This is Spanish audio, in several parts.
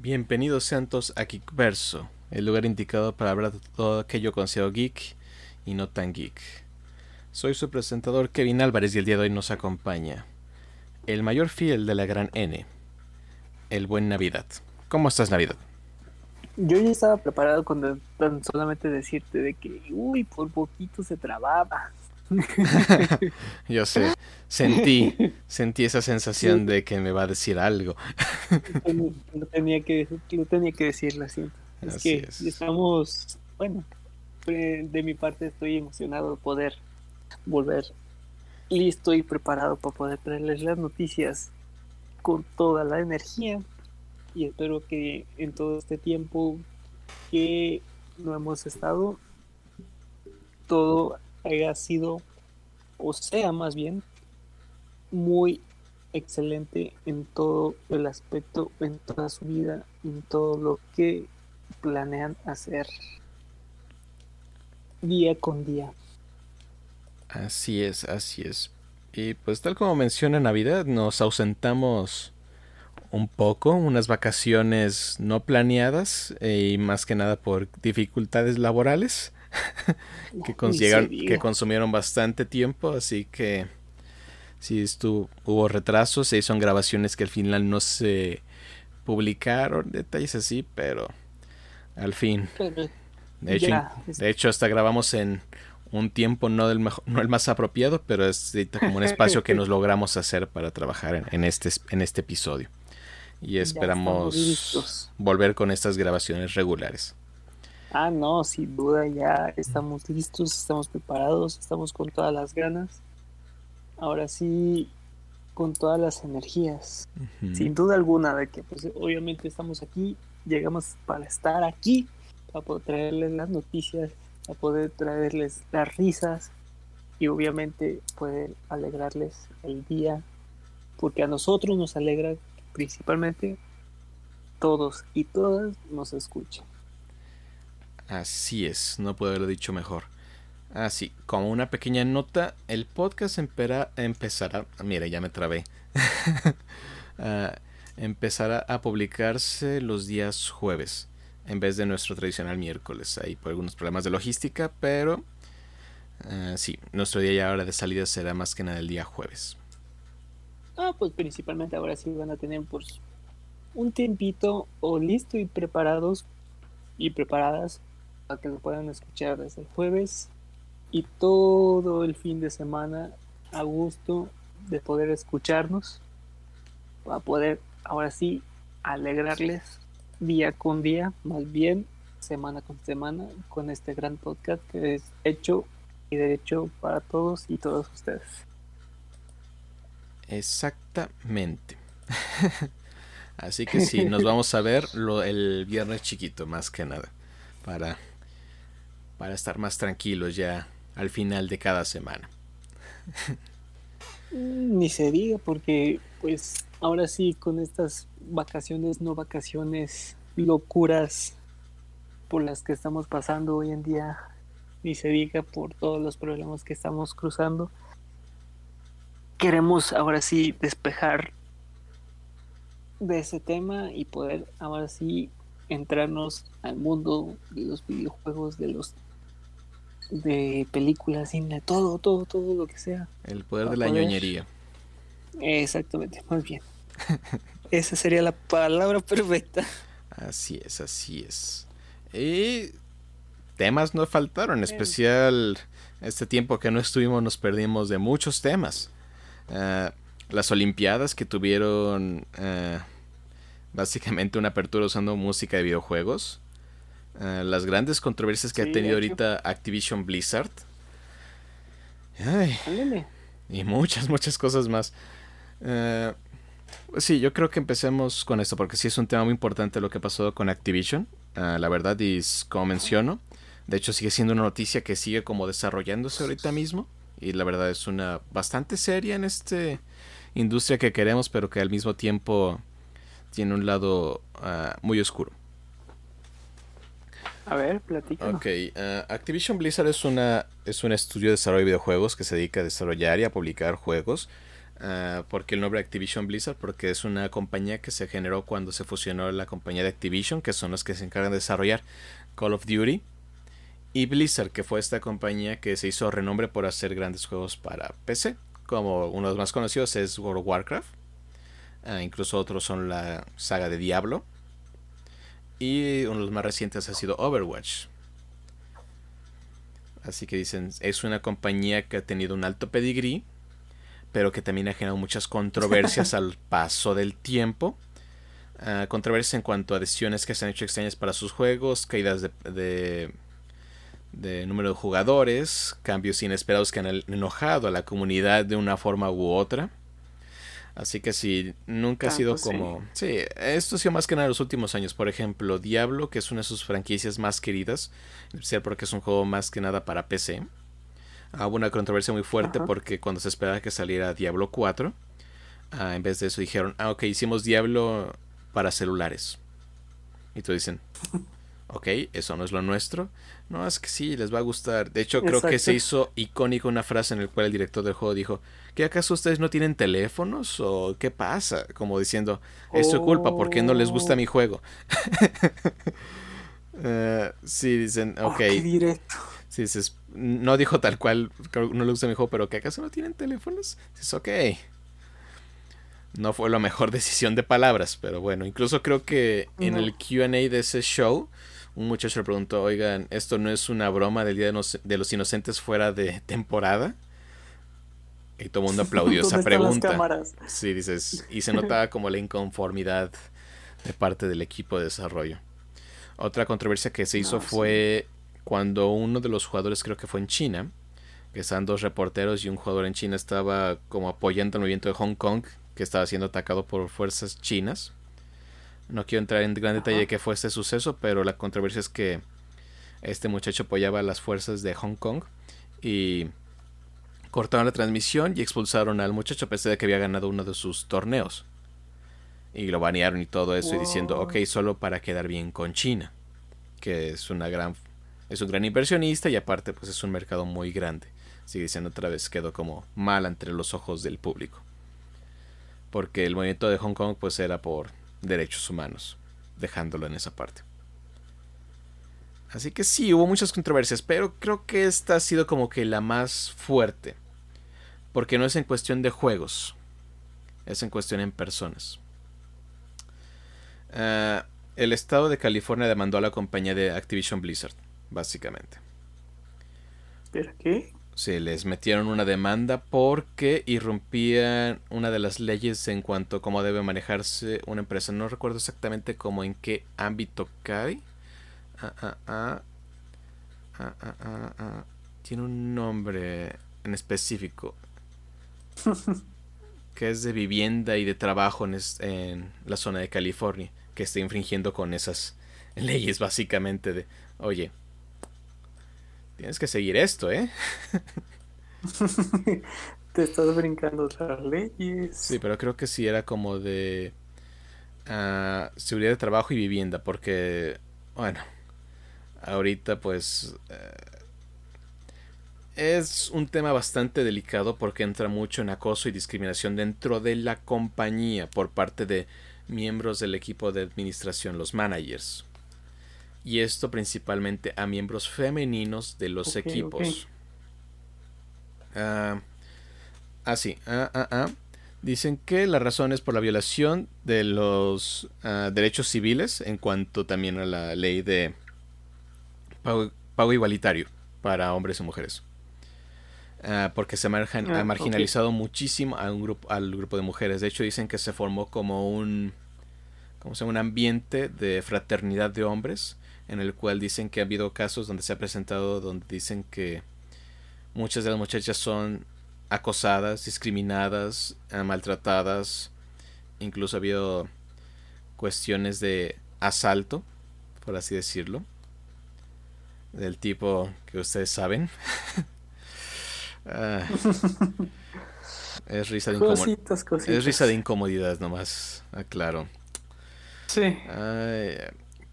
Bienvenidos Santos a Geekverso, el lugar indicado para hablar de todo aquello conocido geek y no tan geek. Soy su presentador Kevin Álvarez y el día de hoy nos acompaña el mayor fiel de la gran N, el buen Navidad. ¿Cómo estás Navidad? Yo ya estaba preparado con tan solamente decirte de que, uy, por poquito se trababa. Yo sé, sentí, sentí esa sensación de que me va a decir algo. lo, tenía que, lo tenía que decirlo así. Es que estamos, bueno, de mi parte estoy emocionado de poder volver listo y preparado para poder traerles las noticias con toda la energía y espero que en todo este tiempo que no hemos estado todo haya sido o sea más bien muy excelente en todo el aspecto, en toda su vida, en todo lo que planean hacer día con día. Así es, así es. Y pues tal como menciona Navidad, nos ausentamos un poco, unas vacaciones no planeadas eh, y más que nada por dificultades laborales que, que consumieron bastante tiempo, así que sí estuvo, hubo retrasos, se hizo grabaciones que al final no se publicaron, detalles así, pero al fin. de, hecho, de hecho, hasta grabamos en un tiempo no del mejor, no el más apropiado, pero es como un espacio que nos logramos hacer para trabajar en, este, en este episodio. Y esperamos volver con estas grabaciones regulares. Ah, no, sin duda ya estamos listos, estamos preparados, estamos con todas las ganas. Ahora sí, con todas las energías. Sin duda alguna de que pues obviamente estamos aquí, llegamos para estar aquí, para poder traerles las noticias, para poder traerles las risas y obviamente poder alegrarles el día, porque a nosotros nos alegra principalmente todos y todas nos escuchan. Así es, no puedo haberlo dicho mejor. Así, como una pequeña nota, el podcast empezará... Mira, ya me trabé. Ah, empezará a publicarse los días jueves, en vez de nuestro tradicional miércoles. Ahí por algunos problemas de logística, pero... Uh, sí, nuestro día y hora de salida será más que nada el día jueves. Ah, pues principalmente ahora sí van a tener pues un tiempito o listo y preparados y preparadas para que lo puedan escuchar desde el jueves y todo el fin de semana a gusto de poder escucharnos para poder ahora sí alegrarles día con día, más bien semana con semana con este gran podcast que es hecho y derecho para todos y todas ustedes. Exactamente. Así que sí, nos vamos a ver el viernes chiquito, más que nada. Para, para estar más tranquilos ya al final de cada semana. Mm, ni se diga, porque pues ahora sí, con estas vacaciones, no vacaciones, locuras por las que estamos pasando hoy en día, ni se diga por todos los problemas que estamos cruzando queremos ahora sí despejar de ese tema y poder ahora sí entrarnos al mundo de los videojuegos, de los de películas, cine, todo, todo, todo lo que sea. El poder de la ñoñería. Exactamente, muy bien. Esa sería la palabra perfecta. Así es, así es. Y temas no faltaron, en especial este tiempo que no estuvimos nos perdimos de muchos temas. Eh, las Olimpiadas que tuvieron eh, básicamente una apertura usando música de videojuegos. Eh, las grandes controversias que ha tenido ahorita Activision Blizzard. y muchas, muchas cosas más. sí, yo creo que empecemos con esto porque sí es un tema muy importante lo que pasó con Activision. la verdad, es como menciono, de hecho sigue siendo una noticia que sigue como desarrollándose ahorita mismo y la verdad es una bastante seria en esta industria que queremos, pero que al mismo tiempo tiene un lado ah, muy oscuro. A ver, platica. Ok, ah, Activision Blizzard es, una, es un estudio de desarrollo de videojuegos que se dedica a desarrollar y a publicar juegos Ah, porque el nombre Activision Blizzard? Porque es una compañía que se generó cuando se fusionó la compañía de Activision, que son los que se encargan de desarrollar Call of Duty. Y Blizzard, que fue esta compañía que se hizo renombre por hacer grandes juegos para PC. Como uno de los más conocidos es World of Warcraft. Ah, incluso otros son la saga de Diablo. Y uno de los más recientes ha sido Overwatch. Así que dicen, es una compañía que ha tenido un alto pedigrí pero que también ha generado muchas controversias al paso del tiempo. Uh, controversias en cuanto a decisiones que se han hecho extrañas para sus juegos, caídas de, de, número de jugadores, cambios inesperados que han enojado a la comunidad de una forma u otra. Así que sí, nunca ha sido como... Sí. esto ha sido más que nada en los últimos años. Por ejemplo, Diablo, que es una de sus franquicias más queridas, en especial porque es un juego más que nada para PC. Hubo una controversia muy fuerte porque cuando se esperaba que saliera Diablo 4, ah, en vez de eso dijeron, ah, ok, hicimos Diablo para celulares. Y tú dicen, ok, eso no es lo nuestro. No, es que sí, les va a gustar. De hecho, creo que se hizo icónico una frase en la cual el director del juego dijo, ¿qué acaso ustedes no tienen teléfonos? ¿O qué pasa? Como diciendo, es su culpa porque no les gusta mi juego. uh, sí, dicen, ok. Oh, directo. Sí, dices, no dijo tal cual, no le gusta mi juego, pero que acaso no tienen teléfonos. Dices, ok. No fue la mejor decisión de palabras, pero bueno, incluso creo que en el QA de ese show, un muchacho le preguntó, oigan, ¿esto no es una broma del Día de los Inocentes fuera de temporada? Y todo el mundo aplaudió esa pregunta. Sí, dices, y se notaba como la inconformidad de parte del equipo de desarrollo. Otra controversia que se hizo fue cuando uno de los jugadores, creo que fue en China, que estaban dos reporteros y un jugador en China estaba como apoyando el movimiento de Hong Kong, que estaba siendo atacado por fuerzas chinas. No quiero entrar en gran detalle de qué fue este suceso, pero la controversia es que este muchacho apoyaba a las fuerzas de Hong Kong y cortaron la transmisión y expulsaron al muchacho a pesar de que había ganado uno de sus torneos. Y lo banearon y todo eso y diciendo, ok, solo para quedar bien con China, que es una gran es un gran inversionista y aparte pues es un mercado muy grande. Sigue diciendo otra vez, quedó como mal entre los ojos del público. Porque el movimiento de Hong Kong pues era por derechos humanos, dejándolo en esa parte. Así que sí, hubo muchas controversias, pero creo que esta ha sido como que la más fuerte. Porque no es en cuestión de juegos, es en cuestión en personas. Ah, el estado de California demandó a la compañía de Activision Blizzard básicamente. ¿Pero qué? Se les metieron una demanda porque irrumpían una de las leyes en cuanto a cómo debe manejarse una empresa. No recuerdo exactamente cómo en qué ámbito cae. Ah, ah, ah. Ah, ah, ah, ah. Tiene un nombre en específico. que es de vivienda y de trabajo en, en la zona de California. Que está infringiendo con esas leyes básicamente de, oye, Tienes que seguir esto, ¿eh? Te estás brincando las leyes. Sí, pero creo que sí era como de uh, seguridad de trabajo y vivienda, porque, bueno, ahorita pues uh, es un tema bastante delicado porque entra mucho en acoso y discriminación dentro de la compañía por parte de miembros del equipo de administración, los managers y esto principalmente a miembros femeninos de los equipos. Ah, ah, sí. Ah, ah, ah. Dicen que la razón es por la violación de los ah, derechos civiles en cuanto también a la ley de pago, igualitario para hombres y mujeres. porque se ha marginalizado muchísimo a un grupo, al grupo de mujeres. De hecho, dicen que se formó como un, como se un ambiente de fraternidad de hombres en el cual dicen que ha habido casos donde se ha presentado donde dicen que muchas de las muchachas son acosadas, discriminadas, eh, maltratadas, incluso ha habido cuestiones de asalto, por así decirlo, del tipo que ustedes saben. Ah, es risa de incomodidad. Es risa de incomodidad nomás, aclaro. Sí.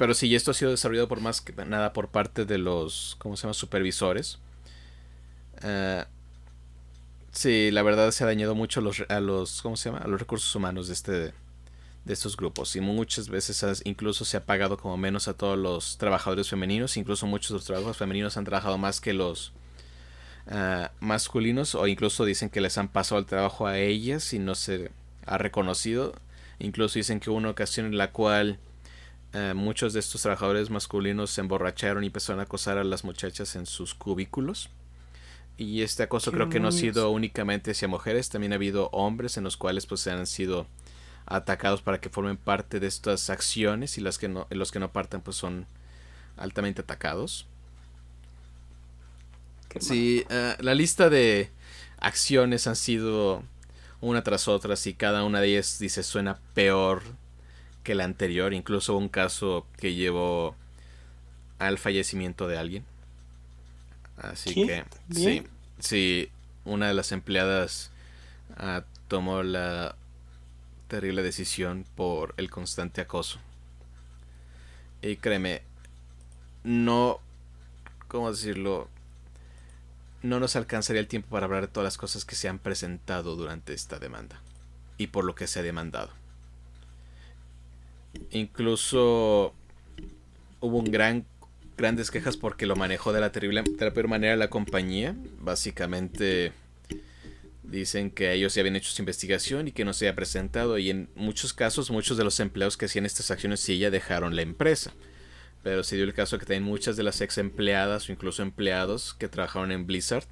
Pero sí, esto ha sido desarrollado por más que nada por parte de los, ¿cómo se llama? Supervisores. Eh, Sí, la verdad se ha dañado mucho los, a los, ¿cómo se llama? A los recursos humanos de este, de estos grupos y muchas veces incluso se ha pagado como menos a todos los trabajadores femeninos, incluso muchos de los trabajos femeninos han trabajado más que los ah, masculinos o incluso dicen que les han pasado el trabajo a ellas y no se ha reconocido, incluso dicen que hubo una ocasión en la cual ah, muchos de estos trabajadores masculinos se emborracharon y empezaron a acosar a las muchachas en sus cubículos. Y este acoso creo que no ha sido únicamente hacia mujeres, también ha habido hombres en los cuales pues han sido atacados para que formen parte de estas acciones y las que no, los que no partan pues son altamente atacados. sí, eh, la lista de acciones han sido una tras otra y cada una de ellas dice suena peor que la anterior, incluso un caso que llevó al fallecimiento de alguien. Así que sí, sí, una de las empleadas ah, tomó la terrible decisión por el constante acoso. Y créeme, no, ¿cómo decirlo? No nos alcanzaría el tiempo para hablar de todas las cosas que se han presentado durante esta demanda y por lo que se ha demandado. Incluso hubo un gran grandes quejas porque lo manejó de la terrible, de la peor manera la compañía. Básicamente dicen que ellos ya habían hecho su investigación y que no se había presentado y en muchos casos muchos de los empleados que hacían estas acciones sí ya dejaron la empresa. Pero se dio el caso que también muchas de las ex empleadas o incluso empleados que trabajaron en Blizzard,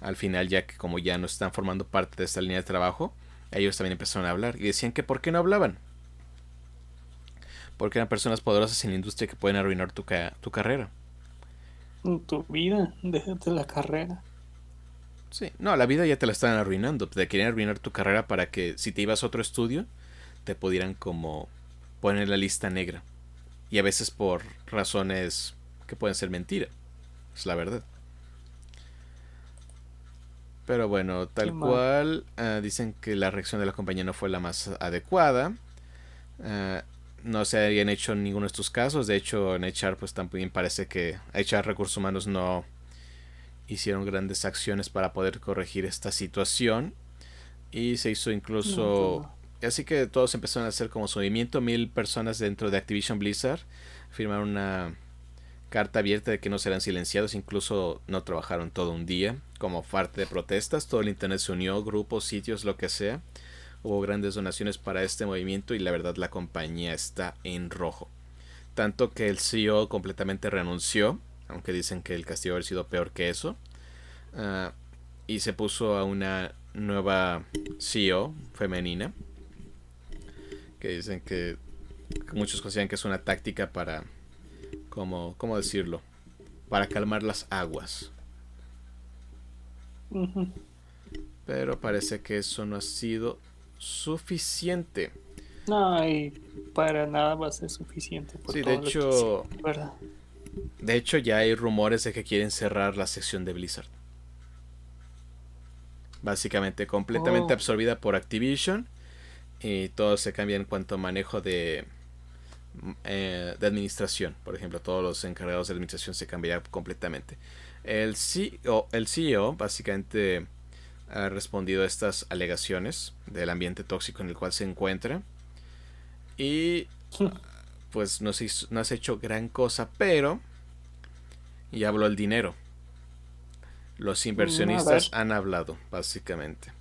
al final ya que como ya no están formando parte de esta línea de trabajo, ellos también empezaron a hablar y decían que por qué no hablaban, porque eran personas poderosas en la industria que pueden arruinar tu, tu carrera. Tu vida, déjate la carrera. Sí, no, la vida ya te la están arruinando. Te quieren arruinar tu carrera para que si te ibas a otro estudio, te pudieran como poner la lista negra. Y a veces por razones que pueden ser mentira. Es la verdad. Pero bueno, tal cual, ah, dicen que la reacción de la compañía no fue la más adecuada. Uh, no se habían hecho en ninguno de estos casos. De hecho, en HR pues también parece que HR Recursos Humanos no hicieron grandes acciones para poder corregir esta situación. Y se hizo incluso... Así que todos empezaron a hacer como su movimiento. Mil personas dentro de Activision Blizzard firmaron una carta abierta de que no serán silenciados. Incluso no trabajaron todo un día como parte de protestas. Todo el Internet se unió, grupos, sitios, lo que sea Hubo grandes donaciones para este movimiento y la verdad la compañía está en rojo. Tanto que el CEO completamente renunció, aunque dicen que el castigo habría sido peor que eso. Ah, y se puso a una nueva CEO femenina. Que dicen que, muchos consideran que es una táctica para, como, ¿cómo decirlo? Para calmar las aguas. Pero parece que eso no ha sido suficiente. No, y para nada va a ser suficiente. sí, de hecho, de hecho ya hay rumores de que quieren cerrar la sección de Blizzard. Básicamente completamente oh. absorbida por Activision y todo se cambia en cuanto a manejo de, eh, de administración. Por ejemplo, todos los encargados de administración se cambiará completamente. El CEO, el CEO básicamente ha respondido a estas alegaciones del ambiente tóxico en el cual se encuentra. Y pues no, se no has hecho gran cosa, pero y habló el dinero. Los inversionistas han hablado, básicamente.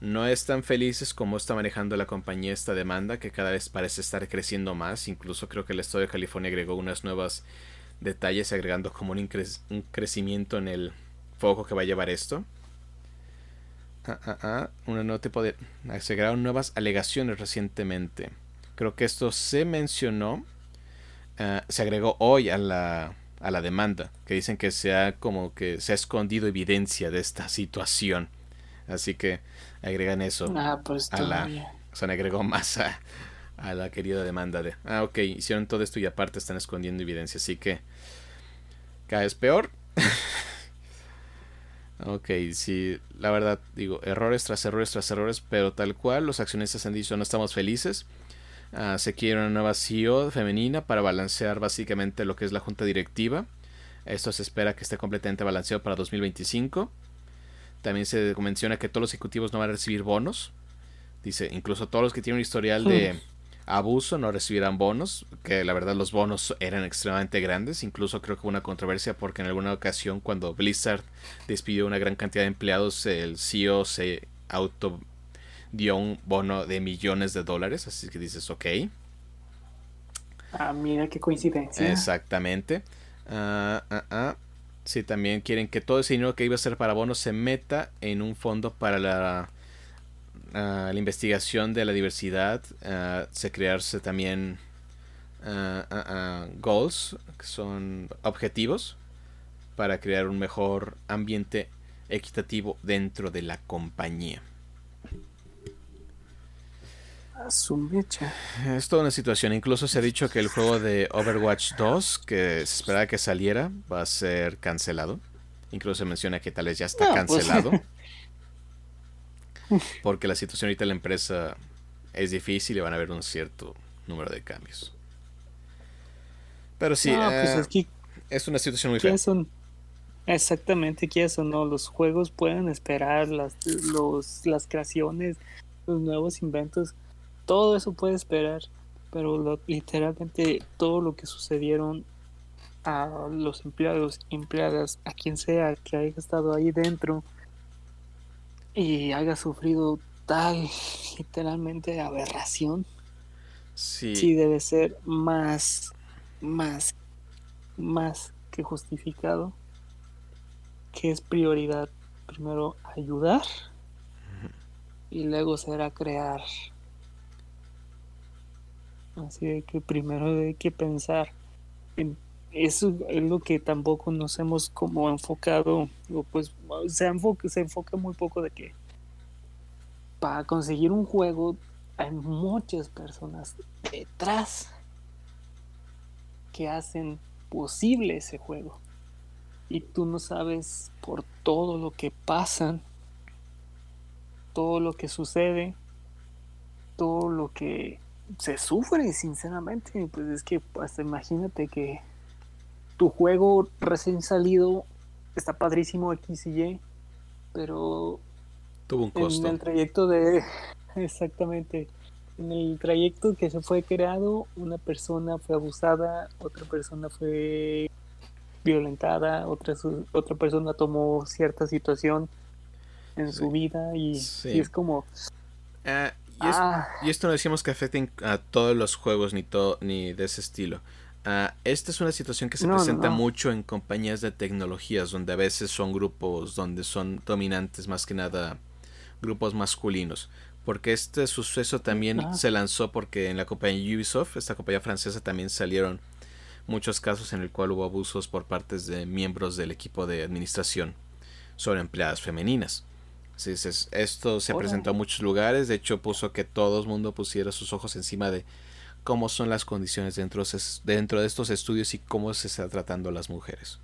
No están felices como está manejando la compañía esta demanda, que cada vez parece estar creciendo más. Incluso creo que el Estado de California agregó unas nuevas detalles, agregando como un, un crecimiento en el foco que va a llevar esto. Ah, ah, ah, una nueva tipo de. Se agregaron nuevas alegaciones recientemente. Creo que esto se mencionó. se agregó hoy a la, a la demanda. Que dicen que se ha como que se ha escondido evidencia de esta situación. Así que agregan eso. Pues a la, o sea, agregó más a, a la querida demanda de. Ah, ok, hicieron todo esto y aparte están escondiendo evidencia. Así que. Cada vez peor. Ok, sí, la verdad, digo, errores tras errores tras errores, pero tal cual, los accionistas han dicho no estamos felices. Ah, se quiere una nueva CEO femenina para balancear básicamente lo que es la junta directiva. Esto se espera que esté completamente balanceado para 2025. También se menciona que todos los ejecutivos no van a recibir bonos. Dice, incluso todos los que tienen un historial de. Abuso no recibirán bonos, que la verdad los bonos eran extremadamente grandes. Incluso creo que hubo una controversia porque en alguna ocasión cuando Blizzard despidió una gran cantidad de empleados, el CEO se auto dio un bono de millones de dólares. Así que dices, ok. Ah, mira qué coincidencia. Exactamente. Ah, ah, ah. Sí, también quieren que todo ese dinero que iba a ser para bonos se meta en un fondo para la, la investigación de la diversidad. se crearse también goals, que son objetivos, para crear un mejor ambiente equitativo dentro de la compañía. Es toda una situación. Incluso se ha dicho que el juego de Overwatch 2, que se esperaba que saliera, va a ser cancelado. Incluso se menciona que tal vez ya está pues. cancelado. porque la situación ahorita de la empresa es difícil y van a haber un cierto número de cambios. Pero sí, pues eh, es, una situación muy fea. exactamente, que eso no, los juegos pueden esperar, las, los, las creaciones, los nuevos inventos todo eso puede esperar, pero literalmente todo lo que sucedieron a los empleados, empleadas, a quien sea que haya estado ahí dentro y haya sufrido tal literalmente aberración, sí, sí debe ser más, más, más que justificado, que es prioridad primero ayudar y luego será crear. Así que primero hay que pensar en eso es lo que tampoco nos hemos como enfocado, o pues se enfoca, se enfoca muy poco de que para conseguir un juego hay muchas personas detrás que hacen posible ese juego. Y tú no sabes por todo lo que pasan, todo lo que sucede, todo lo que se sufre, sinceramente. Pues es que, hasta imagínate que tu juego recién salido está padrísimo X y Y, pero tuvo un costo. En el trayecto de. Exactamente. En el trayecto que se fue creado, una persona fue abusada, otra persona fue violentada, otra, otra persona tomó cierta situación en su vida y, es como. Ah, Ah. Y, esto no decimos que afecten a todos los juegos ni, todo, ni de ese estilo. Uh, esta es una situación que se presenta mucho en compañías de tecnologías, donde a veces son grupos donde son dominantes más que nada grupos masculinos. Porque este suceso también se lanzó porque en la compañía Ubisoft, esta compañía francesa, también salieron muchos casos en el cual hubo abusos por partes de miembros del equipo de administración sobre empleadas femeninas. Esto se presentó en muchos lugares. De hecho, puso que todo el mundo pusiera sus ojos encima de cómo son las condiciones dentro, dentro de estos estudios y cómo se está tratando a las mujeres.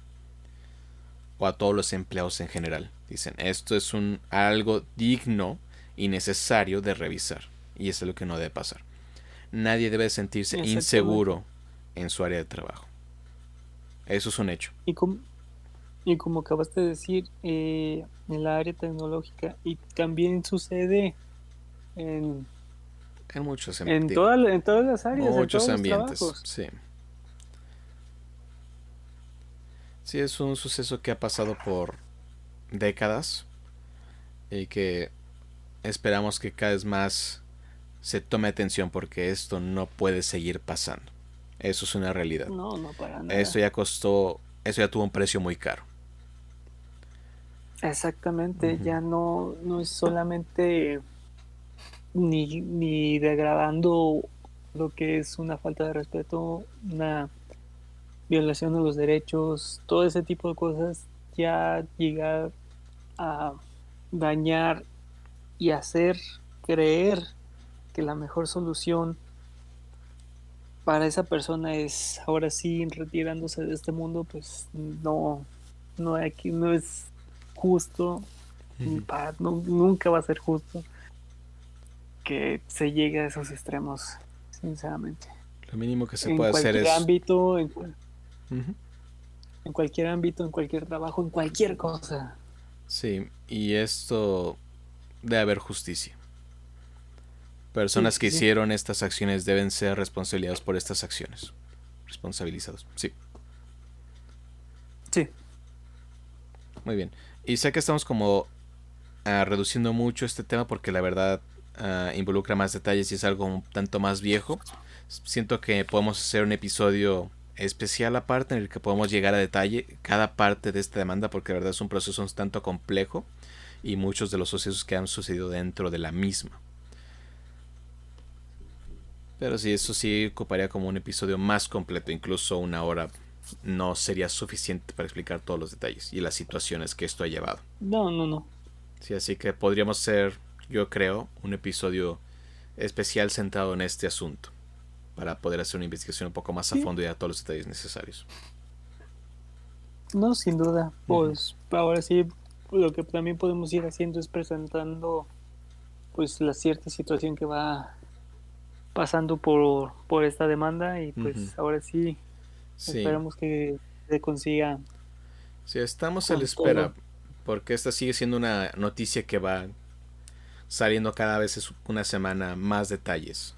O a todos los empleados en general. Dicen, esto es un algo digno y necesario de revisar. Y eso es lo que no debe pasar. Nadie debe sentirse inseguro en su área de trabajo. Eso es un hecho. ¿Y cómo, y como acabaste de decir, eh, en la área tecnológica, y también sucede en, en muchos en, en todas las áreas, muchos ambientes. Sí. Sí, es un suceso que ha pasado por décadas y que esperamos que cada vez más se tome atención porque esto no puede seguir pasando. Eso es una realidad. No, no para nada. Esto ya costó, eso ya tuvo un precio muy caro. Exactamente, ya no, no es solamente ni, ni degradando lo que es una falta de respeto, una violación de los derechos, todo ese tipo de cosas, ya llegar a dañar y hacer creer que la mejor solución para esa persona es ahora sí retirándose de este mundo, pues no, no aquí no es justo, nunca va a ser justo que se llegue a esos extremos, sinceramente. Lo mínimo que se puede hacer es... Ámbito, en, en cualquier ámbito, en cualquier trabajo, en cualquier cosa. Sí, y esto debe haber justicia. Personas que hicieron estas acciones deben ser responsabilizados por estas acciones. Responsabilizados, sí. Sí. Muy bien. Y sé que estamos como ah, reduciendo mucho este tema porque la verdad ah, involucra más detalles y es algo un tanto más viejo. Siento que podemos hacer un episodio especial aparte en el que podemos llegar a detalle cada parte de esta demanda porque la verdad es un proceso un tanto complejo y muchos de los sucesos que han sucedido dentro de la misma. Pero sí, eso sí ocuparía como un episodio más completo, incluso una hora no sería suficiente para explicar todos los detalles y las situaciones que esto ha llevado. No, no, no. Sí, así que podríamos hacer, yo creo, un episodio especial centrado en este asunto para poder hacer una investigación un poco más a fondo y dar todos los detalles necesarios. No, sin duda. Pues ahora sí, lo que también podemos ir haciendo es presentando pues la cierta situación que va pasando por, por esta demanda y pues ahora sí, esperamos que se consiga. Sí, estamos a la espera porque esta sigue siendo una noticia que va saliendo cada vez una semana más detalles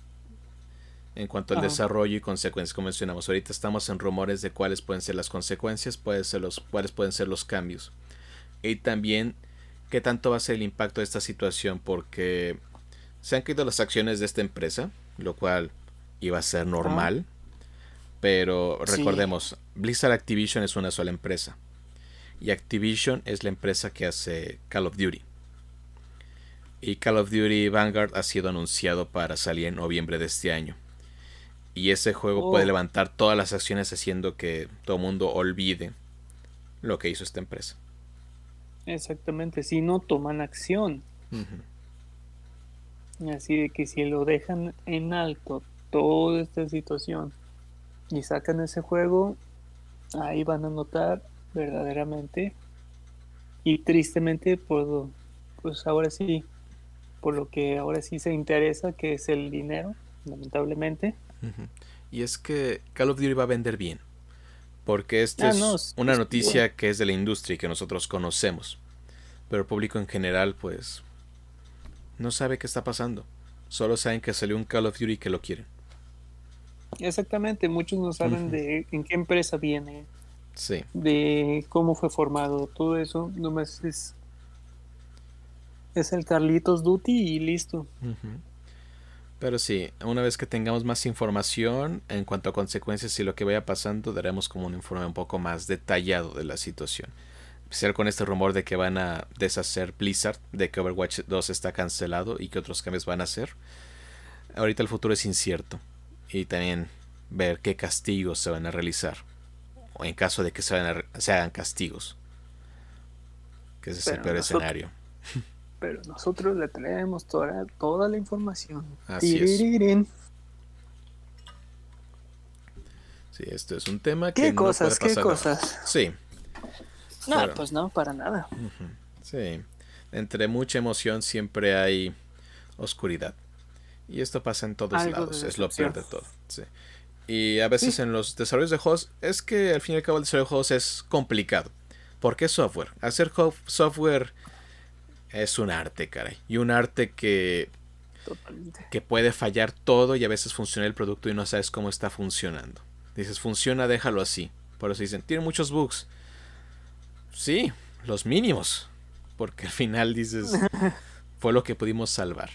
en cuanto al desarrollo y consecuencias, como mencionamos. Ahorita estamos en rumores de cuáles pueden ser las consecuencias, pueden ser los, cuáles pueden ser los cambios. Y también qué tanto va a ser el impacto de esta situación, porque se han caído las acciones de esta empresa, lo cual iba a ser normal. Pero recordemos, Blizzard Activision es una sola empresa. Y Activision es la empresa que hace Call of Duty. Y Call of Duty Vanguard ha sido anunciado para salir en noviembre de este año. Y ese juego puede oh. levantar todas las acciones haciendo que todo el mundo olvide lo que hizo esta empresa. Exactamente, si no toman acción. Así de que si lo dejan en alto toda esta situación y sacan ese juego, ahí van a notar verdaderamente y tristemente por pues ahora sí por lo que ahora sí se interesa que es el dinero lamentablemente y es que Call of Duty va a vender bien porque esta ah, es una noticia que es de la industria y que nosotros conocemos pero el público en general pues no sabe qué está pasando. Solo saben que salió un Call of Duty y que lo quieren. Exactamente, muchos no saben de en qué empresa viene. Sí. De cómo fue formado, todo eso, nomás es es el Carlitos Duty y listo. Pero sí, una vez que tengamos más información en cuanto a consecuencias y lo que vaya pasando, daremos como un informe un poco más detallado de la situación especial con este rumor de que van a deshacer Blizzard, de que Overwatch 2 está cancelado y que otros cambios van a hacer. Ahorita el futuro es incierto. Y también ver qué castigos se van a realizar. O en caso de que se, hagan castigos. Que ese es el peor escenario. Pero nosotros le traemos toda, toda la información. Así es. Sí, esto es un tema que. ¿Qué cosas? ¿Qué cosas? Sí. No, pues no, para nada. Sí, entre mucha emoción siempre hay oscuridad. Y esto pasa en todos lados, es lo peor de todo. Sí. Y a veces en los desarrollos de juegos es que al fin y al cabo el desarrollo de juegos es complicado. ¿Por qué software? Hacer software es un arte, caray. Y un arte que, que puede fallar todo y a veces funciona el producto y no sabes cómo está funcionando. Dices, funciona, déjalo así. Por eso dicen, tiene muchos bugs. Sí, los mínimos. Porque al final dices, fue lo que pudimos salvar.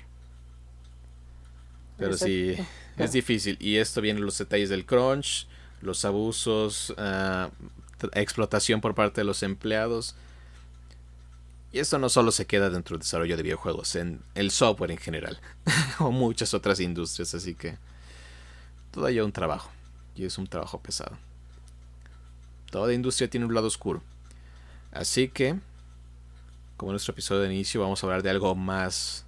Pero sí, es difícil. Y esto viene los detalles del crunch, los abusos, ah, explotación por parte de los empleados. Y esto no solo se queda dentro del desarrollo de videojuegos, en el software en general, o muchas otras industrias, así que hay un trabajo, y es un trabajo pesado. Toda industria tiene un lado oscuro. Así que, como nuestro episodio de inicio, vamos a hablar de algo más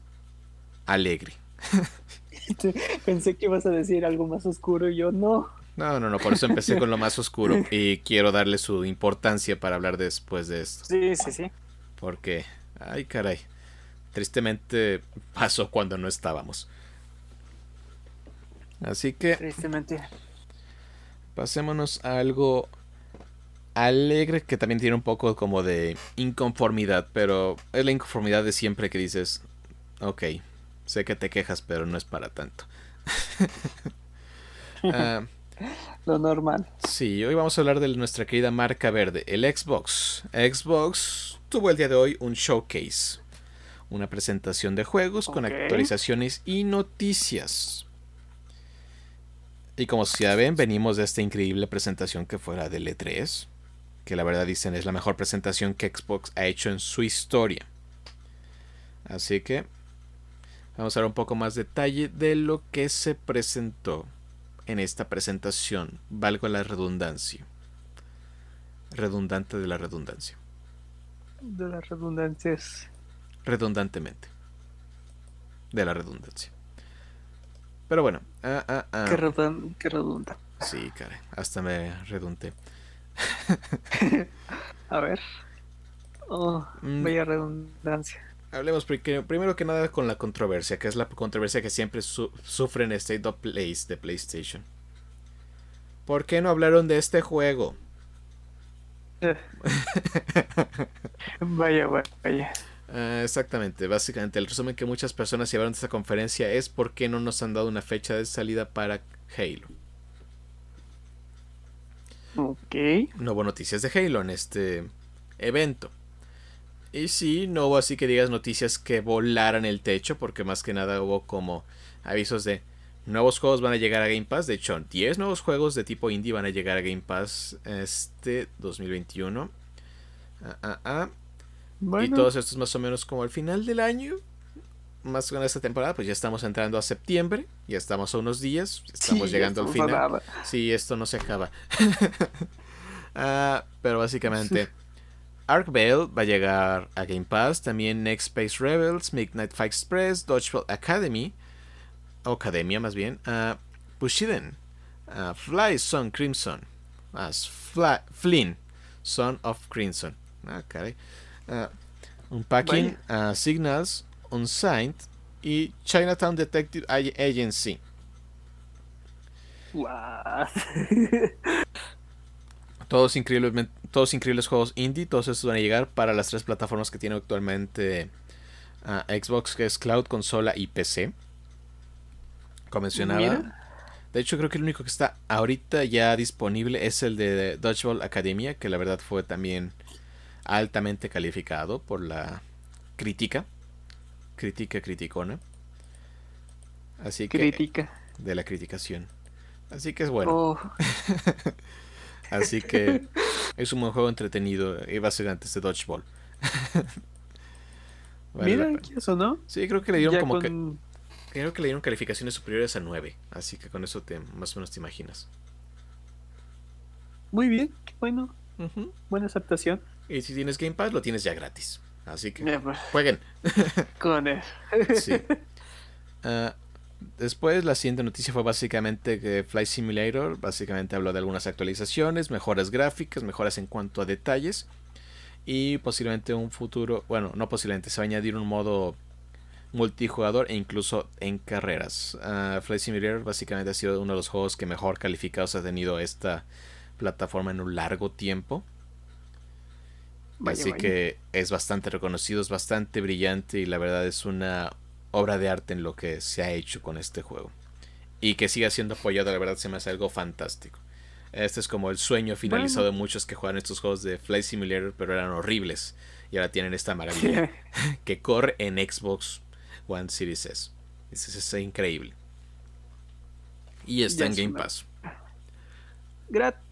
alegre. Pensé que ibas a decir algo más oscuro y yo no. No, no, no, por eso empecé con lo más oscuro y quiero darle su importancia para hablar después de esto. Sí, sí, sí. Porque, ay caray, tristemente pasó cuando no estábamos. Así que... Tristemente. Pasémonos a algo alegre que también tiene un poco como de inconformidad, pero es la inconformidad de siempre que dices, ok, sé que te quejas, pero no es para tanto. Ah, Lo normal. Sí, hoy vamos a hablar de nuestra querida marca verde, el Xbox. Xbox tuvo el día de hoy un showcase, una presentación de juegos con actualizaciones y noticias. Y como ya ven, venimos de esta increíble presentación que fue la del E3, que la verdad dicen es la mejor presentación que Xbox ha hecho en su historia. Así que vamos a ver un poco más detalle de lo que se presentó en esta presentación. Valgo la redundancia. Redundante de la redundancia. De las redundancias. Redundantemente. De la redundancia. Pero bueno. Ah, ah, ah. Qué, redunda. Sí, cara. Hasta me redundé. A ver. Oh, mm. bella redundancia. Hablemos primero que nada con la controversia, que es la controversia que siempre sufren State of Plays de PlayStation. ¿Por qué no hablaron de este juego? vaya, vaya. Ah, exactamente, básicamente el resumen que muchas personas llevaron de esta conferencia es por qué no nos han dado una fecha de salida para Halo. Ok. No hubo noticias de Halo en este evento. Y sí, no hubo así que digas noticias que volaran el techo, porque más que nada hubo como avisos de nuevos juegos van a llegar a Game Pass. De hecho, 10 nuevos juegos de tipo indie van a llegar a Game Pass este 2021. Ah, ah, ah. Y todos estos más o menos como al final del año. Más con esta temporada, pues ya estamos entrando a septiembre. Ya estamos a unos días. Estamos llegando al final. Sí, esto no se acaba. Ah, pero básicamente, Ark Vale va a llegar a Game Pass. También Next Space Rebels, Midnight Fight Express, Dodgeball Academy. O Academia más bien. Uh, Bushiden. Fly Son Crimson. As Flynn. Son of Crimson. Ah, caray. Uh, Unpacking uh, Signals, Unsigned y Chinatown Detective Agency. todos increíbles, todos increíbles juegos indie, todos estos van a llegar para las tres plataformas que tiene actualmente uh, Xbox, que es Cloud, consola y PC. Como mencionaba. De hecho, creo que el único que está ahorita ya disponible es el de Dodgeball Academia, que la verdad fue también altamente calificado por la crítica. Crítica criticona. Así que. Crítica. De la criticación. Así que es bueno. Oh. Así que es un buen juego entretenido y básicamente este Dodgeball. Mira, eso no? Sí, creo que le dieron como que. Creo que le dieron calificaciones superiores a 9. Así que con eso te, más o menos te imaginas. Muy bien, bueno. Buena aceptación. Y si tienes Game Pass, lo tienes ya gratis. Así que pues. jueguen. Con él. sí. Ah, después, la siguiente noticia fue básicamente que Flight Simulator básicamente habló de algunas actualizaciones, mejoras gráficas, mejoras en cuanto a detalles. Y posiblemente un futuro, bueno, no posiblemente, se va a añadir un modo multijugador e incluso en carreras. Uh, Flight Simulator básicamente ha sido uno de los juegos que mejor calificados ha tenido esta plataforma en un largo tiempo. Así que es bastante reconocido, es bastante brillante y la verdad es una obra de arte en lo que se ha hecho con este juego. Y que siga siendo apoyado, la verdad se me hace algo fantástico. Este es como el sueño finalizado de muchos que juegan estos juegos de Flight Simulator, pero eran horribles. Y ahora tienen esta maravilla que corre en Xbox One Series S. Es, es increíble. Y está en Game Pass. Gratis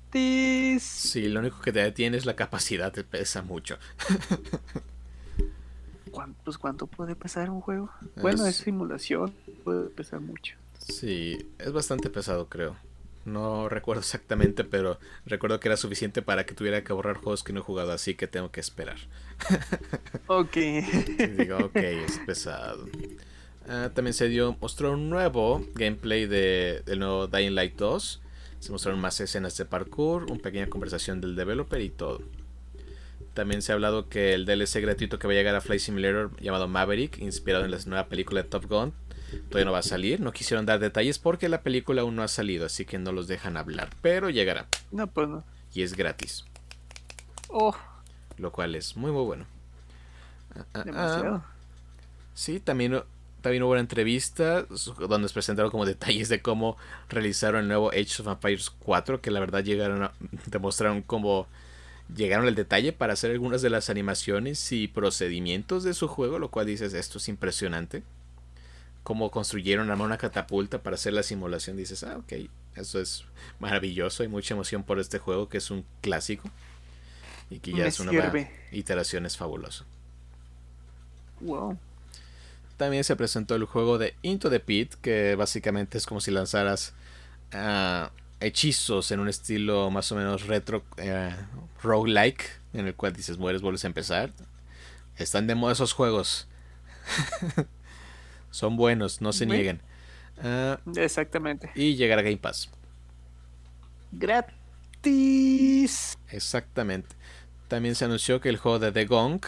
Sí, lo único que te detiene es la capacidad, te pesa mucho. Pues, ¿Cuánto puede pesar un juego? Bueno, es simulación, puede pesar mucho. Sí, es bastante pesado, creo. No recuerdo exactamente, pero recuerdo que era suficiente para que tuviera que borrar juegos que no he jugado, así que tengo que esperar. Ok. digo, ok, es pesado. Ah, también se dio, mostró un nuevo gameplay de, del nuevo Dying Light 2. Se mostraron más escenas de parkour, una pequeña conversación del developer y todo. También se ha hablado que el DLC gratuito que va a llegar a Flight Simulator llamado Maverick, inspirado en la nueva película de Top Gun, todavía no va a salir. No quisieron dar detalles porque la película aún no ha salido, así que no los dejan hablar. Pero llegará. No, pues no. Y es gratis. Oh. Lo cual es muy, muy bueno. Ah, ah, ah. sí, también, también hubo una entrevista donde se presentaron como detalles de cómo realizaron el nuevo Age of Empires 4, que la verdad llegaron a demostraron cómo llegaron al detalle para hacer algunas de las animaciones y procedimientos de su juego, lo cual dices, esto es impresionante. Cómo construyeron una catapulta para hacer la simulación, dices, ah, ok, eso es maravilloso, hay mucha emoción por este juego que es un clásico y que ya es una iteración, es fabuloso. Wow. También se presentó el juego de Into the Pit, que básicamente es como si lanzaras ah, hechizos en un estilo más o menos retro, eh, roguelike, en el cual dices mueres, vuelves a empezar. Están de moda esos juegos. Son buenos, no se nieguen. Ah, Exactamente. Y llegar a Game Pass. Gratis. Exactamente. También se anunció que el juego de The Gong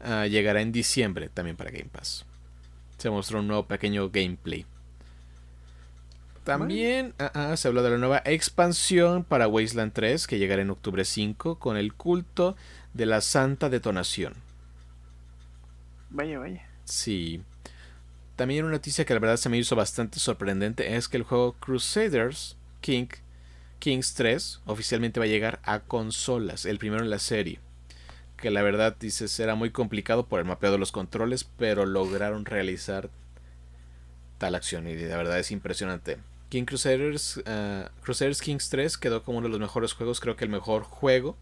ah, llegará en diciembre también para Game Pass. Se mostró un nuevo pequeño gameplay. También ah, se habló de la nueva expansión para Wasteland 3 que llegará en octubre 5 con el culto de la Santa Detonación. Vaya, vaya. Sí. También una noticia que la verdad se me hizo bastante sorprendente es que el juego Crusaders King Kings 3 oficialmente va a llegar a consolas, el primero en la serie. Que la verdad dices era muy complicado por el mapeo de los controles, pero lograron realizar tal acción y la verdad es impresionante. King Crusaders, uh, Crusaders Kings 3 quedó como uno de los mejores juegos, creo que el mejor juego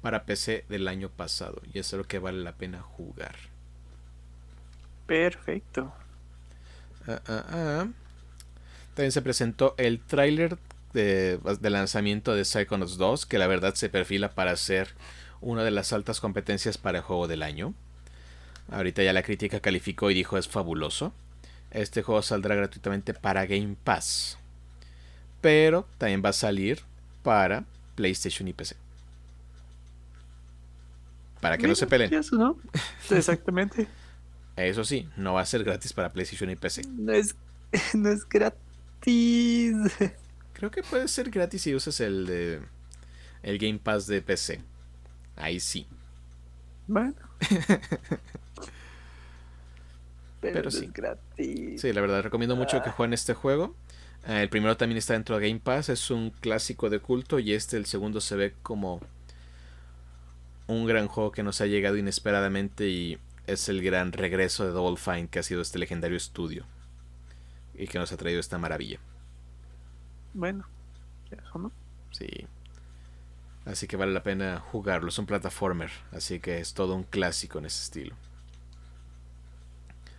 para PC del año pasado y es lo que vale la pena jugar. Perfecto. Uh, uh, También se presentó el tráiler de, de, lanzamiento de Psychonauts 2, que la verdad se perfila para ser una de las altas competencias para el juego del año. Ahorita ya la crítica calificó y dijo es fabuloso. Este juego saldrá gratuitamente para Game Pass pero también va a salir para PlayStation y PC. Para que no se peleen. Eso, ¿no? Exactamente. Eso sí, no va a ser gratis para PlayStation y PC. No es, no es gratis. Creo que puede ser gratis si usas el de el Game Pass de PC. Ahí sí. Bueno. Pero, sí. Es gratis. Sí, la verdad recomiendo mucho que jueguen este juego. Eh, el primero también está dentro de Game Pass, es un clásico de culto y este, el segundo, se ve como un gran juego que nos ha llegado inesperadamente y es el gran regreso de Double Fine que ha sido este legendario estudio y que nos ha traído esta maravilla. Bueno, eso no. Sí. Así que vale la pena jugarlo. Es un plataformer, así que es todo un clásico en ese estilo.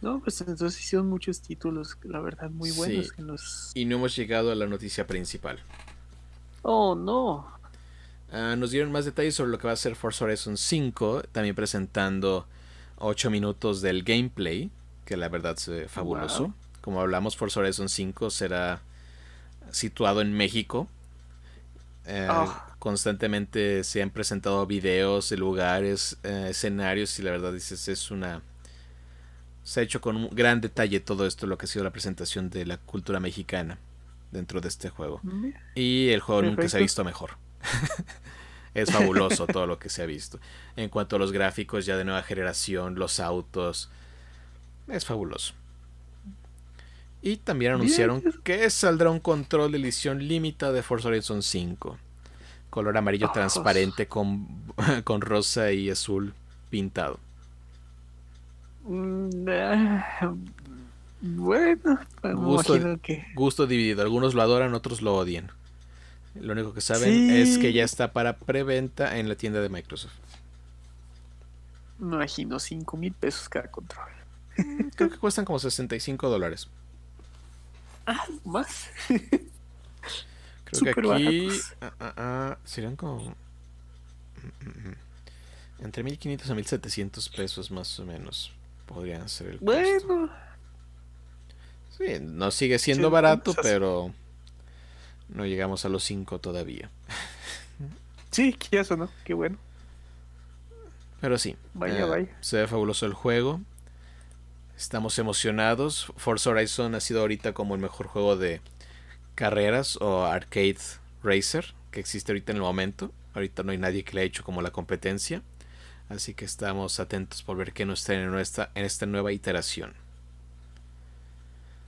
No, pues entonces hicieron muchos títulos, la verdad, muy buenos. Y no hemos llegado a la noticia principal. Oh, no. Ah, nos dieron más detalles sobre lo que va a ser Forza Horizon 5, también presentando 8 minutos del gameplay, que la verdad es fabuloso. Como hablamos, Forza Horizon 5 será situado en México. Eh, ah. Constantemente se han presentado videos de lugares, eh, escenarios, y la verdad dices, es una se ha hecho con un gran detalle todo esto, lo que ha sido la presentación de la cultura mexicana dentro de este juego. Y el juego nunca se ha visto mejor. es fabuloso todo lo que se ha visto. En cuanto a los gráficos ya de nueva generación, los autos, es fabuloso. Y también anunciaron que saldrá un control de edición limitada de Forza Horizon 5. Color amarillo transparente con, con rosa y azul pintado. Mm, ah, bueno, gusto, que... gusto dividido. Algunos lo adoran, otros lo odian. Lo único que saben es que ya está para preventa en la tienda de Microsoft. Me imagino 5 mil pesos cada control. Mm, creo que cuestan como 65 dólares. Ah, más. Creo que aquí ah, ah, serían como mm, entre 1500 a 1700 pesos más o menos podrían ser el Bueno. Sí, no sigue siendo barato, pero no llegamos a los 5 todavía. Sí, eso no, qué bueno. Pero sí, vaya, eh, vaya. se ve fabuloso el juego. Estamos emocionados. Forza Horizon ha sido ahorita como el mejor juego de carreras o arcade racer que existe ahorita en el momento. Ahorita no hay nadie que le haya hecho como la competencia. Así que estamos atentos por ver qué nos trae en, esta, en esta nueva iteración.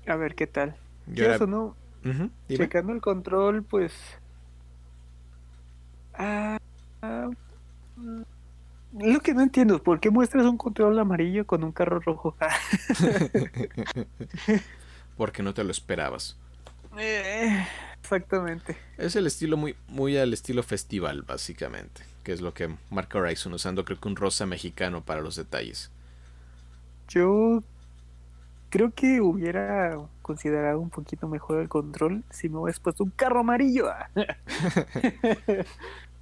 A ver qué tal. Yo eso no. Checando el control, pues. Ah, ah, lo que no entiendo, ¿por qué muestras un control amarillo con un carro rojo? Porque no te lo esperabas. Eh, exactamente. Es el estilo muy, muy al estilo festival, básicamente. Que es lo que marca Horizon, usando creo que un rosa mexicano para los detalles. Yo creo que hubiera considerado un poquito mejor el control si me hubieras puesto un carro amarillo.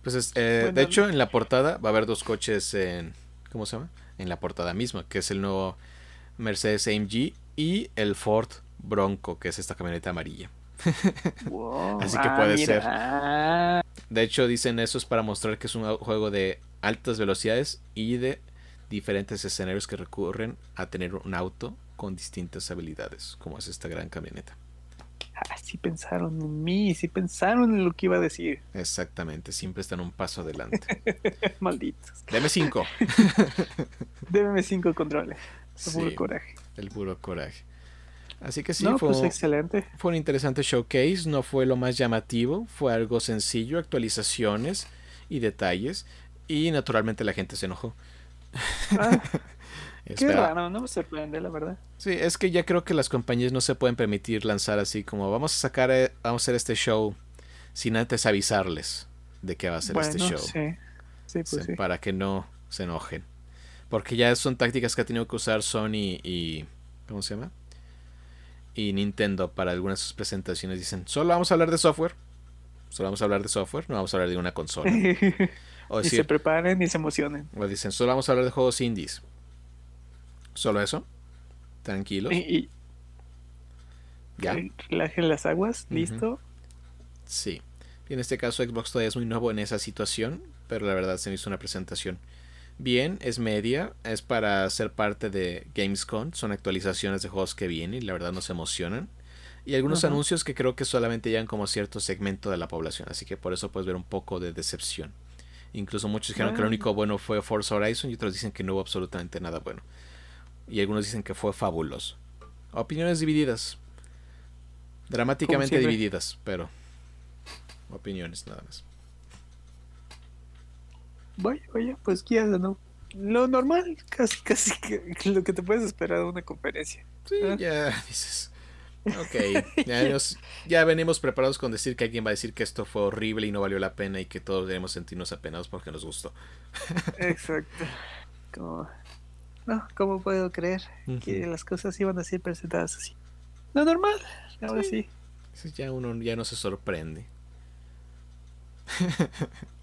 Pues eh, de hecho, en la portada va a haber dos coches en. ¿Cómo se llama? En la portada misma, que es el nuevo Mercedes AMG y el Ford Bronco, que es esta camioneta amarilla. Así que ah, puede ser. De hecho, dicen eso es para mostrar que es un juego de altas velocidades y de diferentes escenarios que recurren a tener un auto con distintas habilidades, como es esta gran camioneta. Ah, sí pensaron en mí, sí pensaron en lo que iba a decir. Exactamente, siempre están un paso adelante. Malditos. Deme cinco. Deme cinco controles. El puro coraje. El puro coraje. Así que sí, fue, pues excelente. fue un interesante showcase. No fue lo más llamativo, fue algo sencillo, actualizaciones y detalles. Y naturalmente la gente se enojó. Ah, Qué raro, no me sorprende, la verdad. Sí, es que ya creo que las compañías no se pueden permitir lanzar así como vamos a sacar, eh, vamos a hacer este show sin antes avisarles de qué va a ser este show. Sí. Sí, pues sí, Para que no se enojen. Porque ya son tácticas que ha tenido que usar Sony y. ¿Cómo se llama? Y Nintendo para algunas de sus presentaciones. Dicen: Solo vamos a hablar de software. Solo vamos a hablar de software, no vamos a hablar de una consola. O y se preparen y se emocionen. O dicen: Solo vamos a hablar de juegos indies. Solo eso. Tranquilos. Y, ya. Relajen las aguas. Listo. Sí. en este caso Xbox todavía es muy nuevo en esa situación. Pero la verdad se me hizo una presentación bien. Es media. Es para ser parte de Gamescom. Son actualizaciones de juegos que vienen. Y la verdad nos emocionan. Y algunos anuncios que creo que solamente llegan como cierto segmento de la población. Así que por eso puedes ver un poco de decepción. Incluso muchos dijeron que lo único bueno fue Forza Horizon y otros dicen que no hubo absolutamente nada bueno y algunos dicen que fue fabuloso. Opiniones divididas. Dramáticamente divididas, pero opiniones nada más. Vaya, vaya, pues ya no. Lo normal, casi, casi lo que te puedes esperar de una conferencia. Sí, ah. ya dices. Ok, ya, venimos preparados con decir que alguien va a decir que esto fue horrible y no valió la pena y que todos debemos sentirnos apenados porque nos gustó. Exacto. Como no, ¿cómo puedo creer que las cosas iban a ser presentadas así? No, normal, ahora sí. Ya uno ya no se sorprende.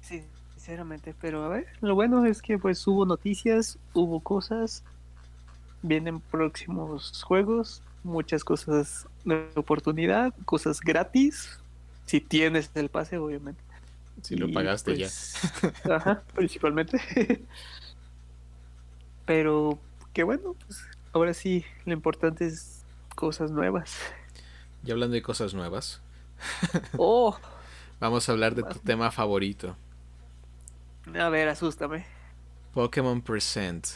Sí, sinceramente, pero a ver, lo bueno es que pues hubo noticias, hubo cosas, vienen próximos juegos, muchas cosas de oportunidad, cosas gratis, si tienes el pase, obviamente. Si lo pagaste ya. Pues, ajá, principalmente. Pero qué bueno, pues ahora sí, lo importante es cosas nuevas. Y hablando de cosas nuevas. Oh. Vamos a hablar de tu tema favorito. A ver, asústame. Pokémon Present.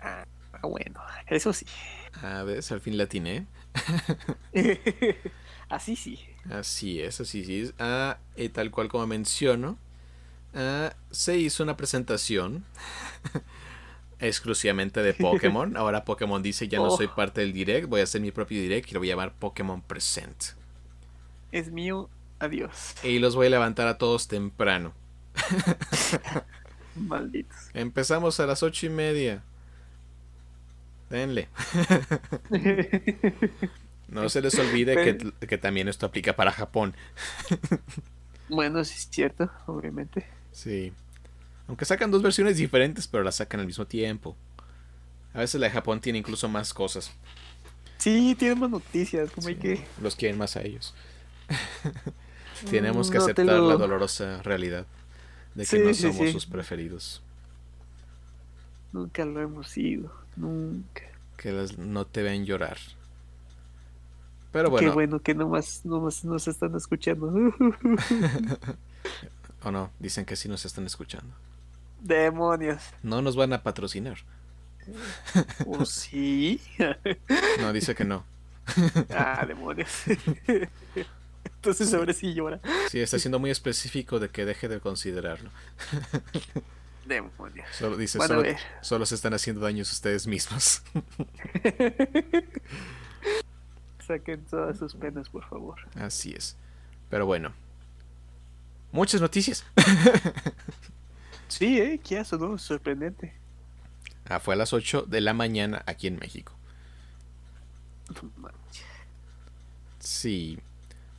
Ah, bueno, eso sí. A ver, al fin la atiné. Así sí. Así es, así sí. Ah, y tal cual como menciono, ah, se hizo una presentación exclusivamente de Pokémon. Ahora Pokémon dice, ya no soy oh. parte del direct, voy a hacer mi propio direct y lo voy a llamar Pokémon Present. Es mío, adiós. Y los voy a levantar a todos temprano. Malditos. Empezamos a las ocho y media. Denle. No se les olvide que, también esto aplica para Japón. bueno, sí es cierto, obviamente. Sí. Aunque sacan dos versiones diferentes, pero las sacan al mismo tiempo. A veces la de Japón tiene incluso más cosas. Sí, tiene más noticias, como hay que... Los quieren más a ellos. Tenemos que aceptar la dolorosa realidad de que no somos sus preferidos. Nunca lo hemos sido, nunca. Que las no te ven llorar. Pero bueno. Qué bueno que nomás, nomás nos están escuchando. o no, dicen que sí nos están escuchando. Demonios. No nos van a patrocinar. ¿O sí? no, dice que no. ah, demonios. Entonces ahora sí llora. Sí, está siendo muy específico de que deje de considerarlo. Demonios. Solo dice, solo, se están haciendo daños ustedes mismos. Saquen todas sus penas, por favor. Así es. Pero bueno. Muchas noticias. sí, ¿eh? ¿Qué hace, no? Sorprendente. Ah, fue a las 8 de la mañana aquí en México. Sí.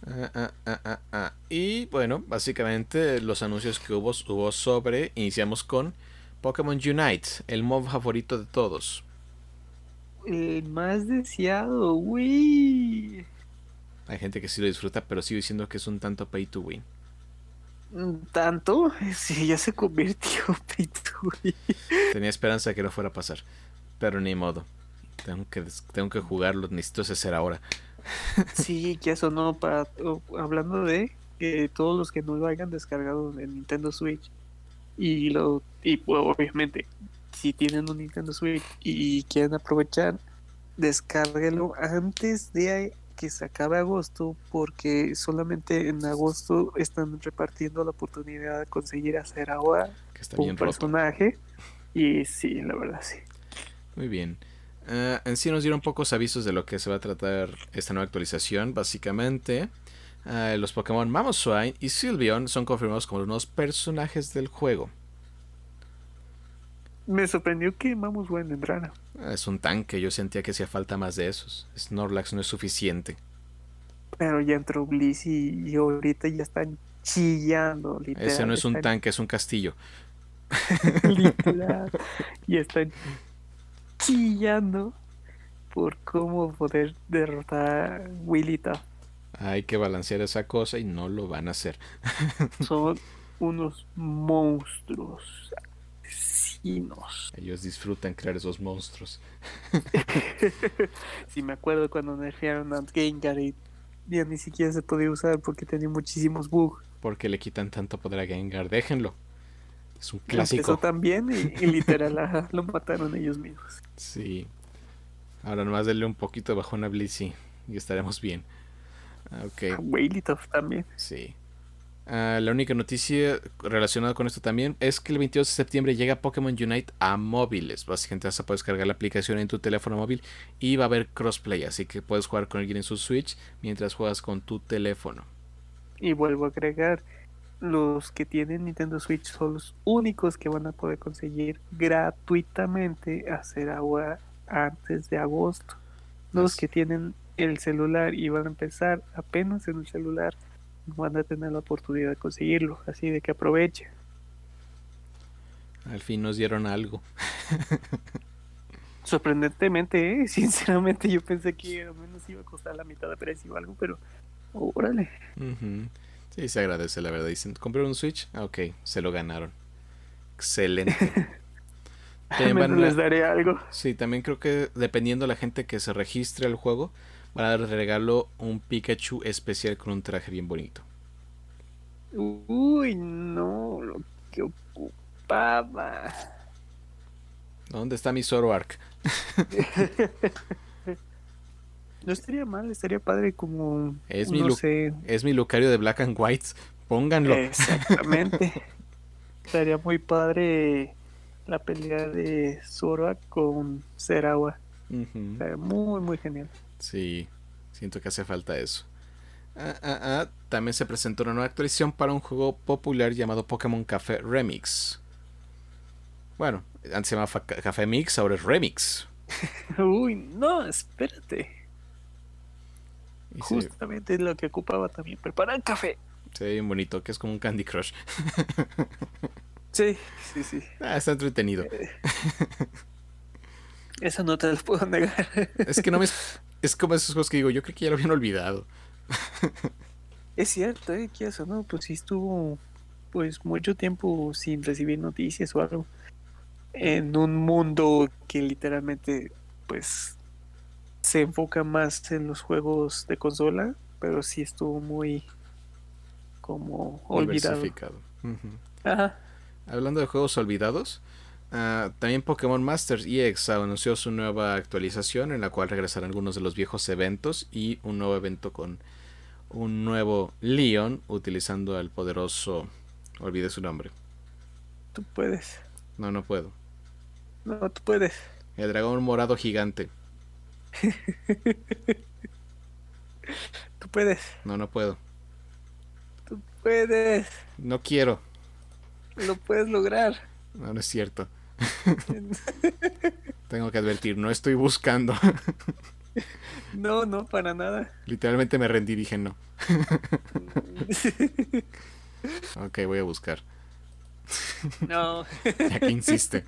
Ah, ah, ah, y bueno, básicamente los anuncios que hubo, hubo sobre. Iniciamos con Pokémon Unite, el mob favorito de todos. El más deseado, uy. Hay gente que sí lo disfruta, pero sigo diciendo que es un tanto pay to win. ¿Tanto? Sí, ya se convirtió pay to win. Tenía esperanza de que no fuera a pasar, pero ni modo. Tengo que, tengo que jugarlo, necesito hacer ahora. Sí, que eso no, para, hablando de que todos los que no lo hayan descargado en Nintendo Switch y lo y pues, obviamente si tienen un Nintendo Switch y quieren aprovechar, descárguelo antes de que se acabe agosto porque solamente en agosto están repartiendo la oportunidad de conseguir hacer ahora un personaje y sí, la verdad sí. Muy bien. Eh, en sí nos dieron pocos avisos de lo que se va a tratar esta nueva actualización. Básicamente, eh, los Pokémon Mamoswine y Sylveon son confirmados como los nuevos personajes del juego. Me sorprendió que Mamoswine entrara. Es un tanque, yo sentía que hacía falta más de esos. Snorlax no es suficiente. Pero ya entró Bliss y, ahorita ya están chillando. Ese no es un tanque, es un castillo. literal. y están chillando por cómo poder derrotar a Willita. Hay que balancear esa cosa y no lo van a hacer. Son unos monstruos asesinos. Ellos disfrutan crear esos monstruos. Si me acuerdo cuando nerfearon a Gengar y ya ni siquiera se podía usar porque tenía muchísimos bugs. Porque le quitan tanto poder a Gengar, déjenlo. Es un clásico. también y, literal lo mataron ellos mismos. Sí. Ahora nomás denle un poquito de bajón a Blissey y estaremos bien. Ah, ok. A también. Sí. Ah, la única noticia relacionada con esto también es que el 22 de septiembre llega Pokémon Unite a móviles. Básicamente vas a poder descargar la aplicación en tu teléfono móvil y va a haber crossplay, así que puedes jugar con alguien en su Switch mientras juegas con tu teléfono. Y vuelvo a agregar, los que tienen Nintendo Switch son los únicos que van a poder conseguir gratuitamente hacer agua antes de agosto. Los que tienen el celular y van a empezar apenas en el celular van a tener la oportunidad de conseguirlo, así de que aproveche. Al fin nos dieron algo. Sorprendentemente, ¿eh? sinceramente yo pensé que al menos iba a costar la mitad de precio o algo, pero órale. Sí, se agradece, la verdad. Dicen, ¿compré un Switch? Ah, ok, se lo ganaron. Excelente. también les daré algo. Sí, también creo que dependiendo de la gente que se registre al juego, van a dar regalo un Pikachu especial con un traje bien bonito. Uy, no, lo que ocupaba. ¿Dónde está mi Zoroark? No estaría mal, estaría padre como. Es, mi, es mi Lucario de Black and White. Pónganlo. Exactamente. estaría muy padre la pelea de Zora con Seragua. muy, muy genial. Sí, siento que hace falta eso. Ah, ah, ah, También se presentó una nueva actualización para un juego popular llamado Pokémon Café Remix. Bueno, antes se llamaba Café Mix, ahora es Remix. Uy, no, espérate. Justamente lo que ocupaba también, preparar café. Sí, bien bonito, que es como un Candy Crush. sí, sí, sí. Ah, está entretenido. Eh, eso no te lo puedo negar. es que no me... Es como esos juegos que digo, yo creo que ya lo habían olvidado. es cierto, ¿eh? Que eso, ¿no? Pues sí estuvo pues mucho tiempo sin recibir noticias o algo. En un mundo que literalmente pues se enfoca más en los juegos de consola, pero sí estuvo muy como olvidado. Hablando de juegos olvidados, ah, también Pokémon Masters EX anunció su nueva actualización en la cual regresarán algunos de los viejos eventos y un nuevo evento con un nuevo Leon utilizando al poderoso... Olvide su nombre. Tú puedes. No, no puedo. No, tú puedes. El dragón morado gigante. tú puedes. No, no puedo. Tú puedes. No quiero. Lo puedes lograr. No, no es cierto. Tengo que advertir, no estoy buscando. no, no, para nada. Literalmente me rendí y dije no. ok, voy a buscar. No. ya que insiste.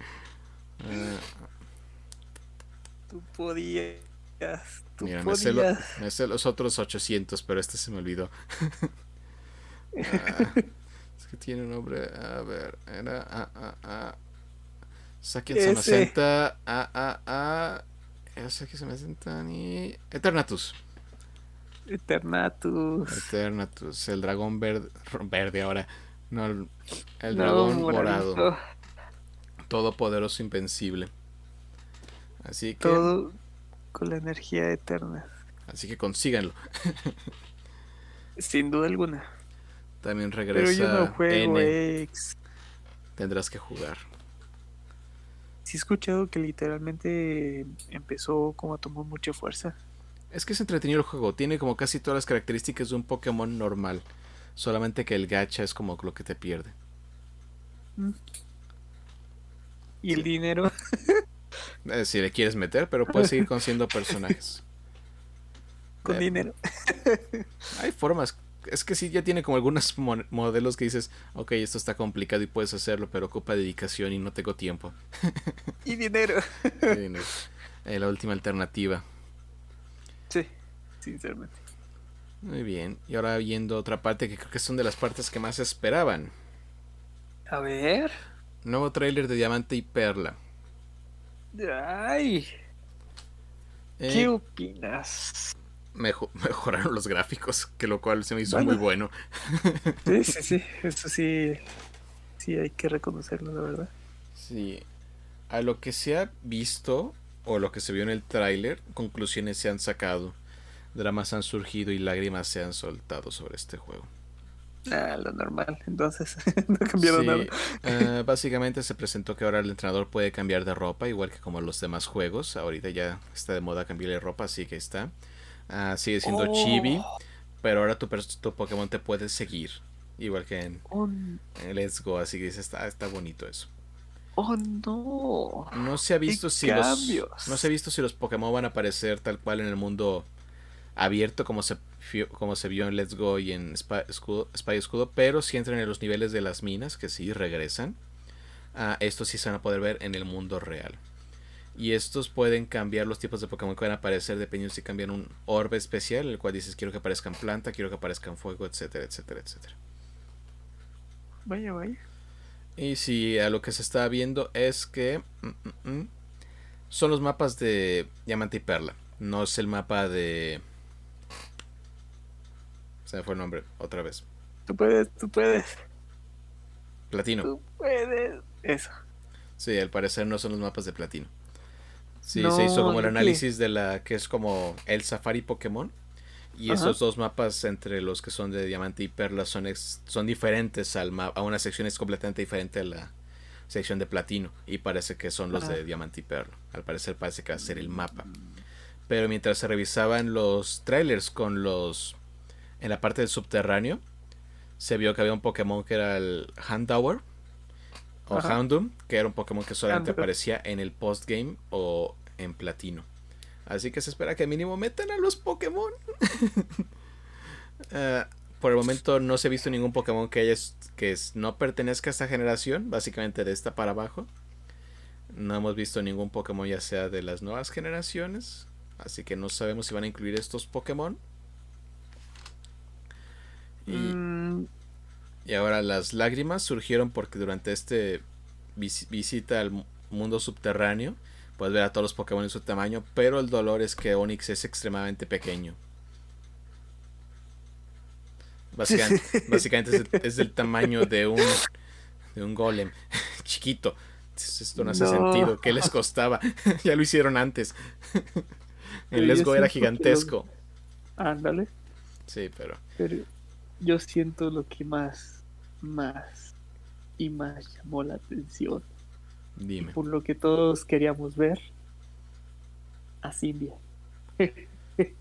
Tú podías. Tú Mira, podías. Me, sé los otros 800, pero este se me olvidó. Ah, es que tiene un nombre. A ver, era. Ah, ah, ah. Saki Samacenta. Ah, ah, ah. Era Saki Samacenta ni. Eternatus. Eternatus. Eternatus. El dragón verde. Verde ahora. No, el, dragón morado. Todopoderoso, invencible. Así que. Todo con la energía eterna. Así que consíganlo. Sin duda alguna. También regresa. Pero yo no juego X. Tendrás que jugar. Sí he escuchado que literalmente empezó como a tomar mucha fuerza. Es que es entretenido el juego. Tiene como casi todas las características de un Pokémon normal. Solamente que el gacha es como lo que te pierde. Mm. ¿Y el dinero? Eh, si le quieres meter, pero puedes seguir conociendo personajes. Con eh, dinero. Hay formas. Es que sí, ya tiene como algunos modelos que dices, ok, esto está complicado y puedes hacerlo, pero ocupa dedicación y no tengo tiempo. y dinero. Eh, la última alternativa. Sí, sinceramente. Muy bien. Y ahora viendo otra parte que creo que son de las partes que más esperaban. A ver. Nuevo tráiler de Diamante y Perla. Ay. ¿Qué eh, opinas? mejoraron los gráficos, que lo cual se me hizo muy bueno. sí, sí, sí, eso sí, sí hay que reconocerlo, la verdad. Sí, a lo que se ha visto o lo que se vio en el tráiler, conclusiones se han sacado, dramas han surgido y lágrimas se han soltado sobre este juego. Ah, lo normal, entonces no ha cambiado nada. Eh, básicamente se presentó que ahora el entrenador puede cambiar de ropa, igual que como los demás juegos. Ahorita ya está de moda cambiarle ropa, así que está. Ah, sigue siendo oh. chibi, pero ahora tu, tu Pokémon te puede seguir, igual que en, Let's Go, así que está, está bonito eso. Oh no. No se ha visto si los no se ha visto si los Pokémon van a aparecer tal cual en el mundo abierto como se, como se vio en Let's Go y en Spy Escudo, pero si entran en los niveles de las minas, que sí regresan, uh, estos sí se van a poder ver en el mundo real. Y estos pueden cambiar los tipos de Pokémon que van a aparecer dependiendo si cambian un orbe especial, el cual dices quiero que aparezcan planta, quiero que aparezcan fuego, etcétera, etcétera, etcétera. Vaya, vaya. Y si a lo que se está viendo es que mm, mm, mm, son los mapas de Diamante y Perla. No es el mapa de se me fue el nombre, otra vez. Tú puedes, tú puedes. Platino. Tú puedes. Eso. Sí, al parecer no son los mapas de platino. Sí, se hizo como el análisis de la que es como el Safari Pokémon. Y esos dos mapas entre los que son de diamante y perla son, son diferentes al a una sección es completamente diferente a la sección de platino. Y parece que son los de diamante y perla. Al parecer parece que va a ser el mapa. Pero mientras se revisaban los trailers con los en la parte del subterráneo se vio que había un Pokémon que era el Houndour o Houndoom, que era un Pokémon que solamente aparecía en el postgame o en platino. Así que se espera que mínimo metan a los Pokémon. Eh, por el momento no se ha visto ningún Pokémon que, haya, que no pertenezca a esta generación, básicamente de esta para abajo. No hemos visto ningún Pokémon ya sea de las nuevas generaciones, así que no sabemos si van a incluir estos Pokémon. Mm. Y, ahora las lágrimas surgieron porque durante este visita al mundo subterráneo puedes ver a todos los Pokémon en su tamaño, pero el dolor es que Onix es extremadamente pequeño. Básicamente, es, el, tamaño de un, de un golem chiquito. Esto no hace sentido. ¿Qué les costaba? ya lo hicieron antes. el Lesgo era gigantesco. Ándale. Sí, pero... pero yo siento lo que más, más y más llamó la atención. Dime. por lo que todos queríamos ver. A Cindia.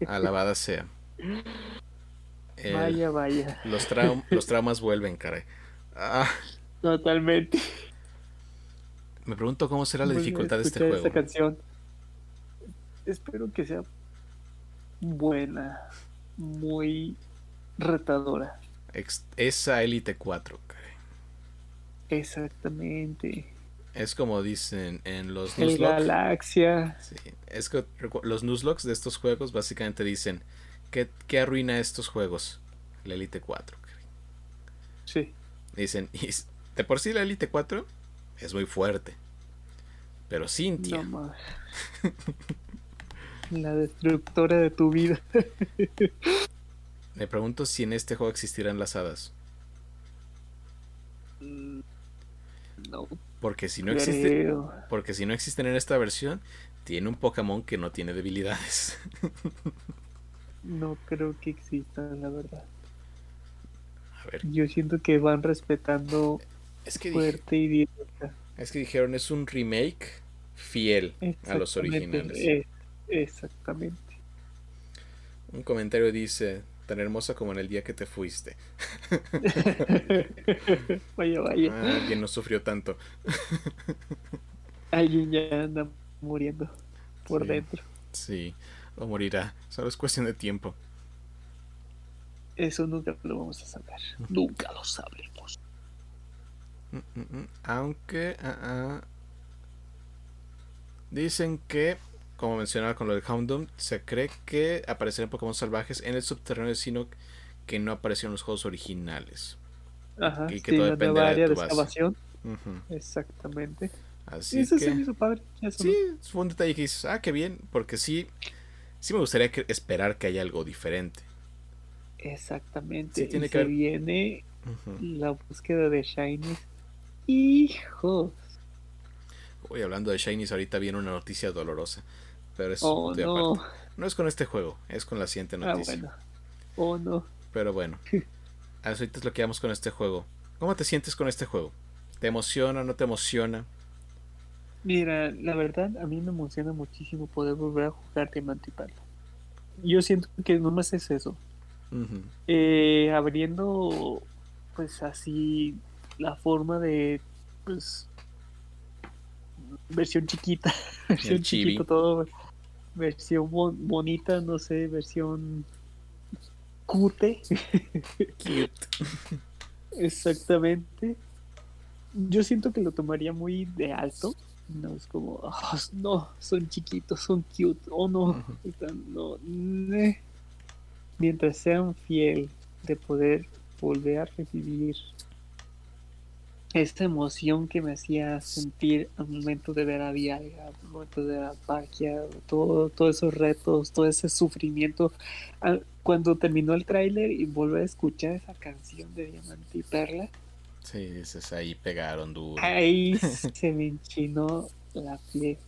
Alabada sea. vaya, vaya. Los, los traumas vuelven, caray. Ah. Totalmente. Me pregunto cómo será la dificultad de este juego. Esta canción. Espero que sea buena, muy retadora. Esa Elite 4, caray. Exactamente. Es como dicen en los El Galaxia. Sí, es que los Nuzlocks de estos juegos básicamente dicen ¿qué, qué arruina estos juegos? La Elite 4. Sí. Dicen, de por sí la Elite 4 es muy fuerte. Pero Cintia. la destructora de tu vida. Me pregunto si en este juego existirán las hadas. Mm, no. Porque si no existe, porque si no existen en esta versión, tiene un Pokémon que no tiene debilidades. no creo que existan, la verdad. A ver. Yo siento que van respetando es que fuerte y directa. Es que dijeron es un remake fiel a los originales. exactamente. Un comentario dice, tan hermosa como en el día que te fuiste. vaya, vaya. Ah, alguien no sufrió tanto. alguien ya anda muriendo por dentro. Sí, o morirá. Solo es cuestión de tiempo. Eso nunca lo vamos a saber. nunca lo sabremos. Mm, mm, mm. Aunque ah, ah, dicen que como mencionaba con lo de Houndoom, se cree que aparecerán Pokémon salvajes en el subterráneo de Sinnoh que no aparecieron en los juegos originales. Ajá, y que todo dependerá área de, tu de excavación. Exactamente. Así eso que... se hizo padre. sí, fue un detalle que dices, ah, qué bien, porque sí, sí me gustaría esperar que haya algo diferente. Exactamente. Sí, tiene y que se viene la búsqueda de Shinies. Hijos. Hoy hablando de Shinies, ahorita viene una noticia dolorosa. Pero es oh, no. no es con este juego, es con la siguiente ah, noticia. Ah, bueno. Oh, no. Pero bueno. ahorita es lo que vamos con este juego. ¿Cómo te sientes con este juego? ¿Te emociona, no te emociona? Mira, la verdad, a mí me emociona muchísimo poder volver a jugar Diamante Yo siento que no más es eso. eh, abriendo, pues así, la forma de, pues, versión chiquita, versión chiquito todo, versión bonita, no sé, versión cute. Cute. Exactamente. Yo siento que lo tomaría muy de alto. No es como, oh, no, son chiquitos, son cute. Oh, no, no. Mientras sean fiel de poder volver a revivir esta emoción que me hacía sentir al momento de ver a Viaga, al momento de ver a Paquia, todo, todos esos retos, todo ese sufrimiento. Cuando terminó el tráiler y volver a escuchar esa canción de Diamante y Perla. Sí, dices, ahí pegaron duro. Ahí se me enchinó la piel.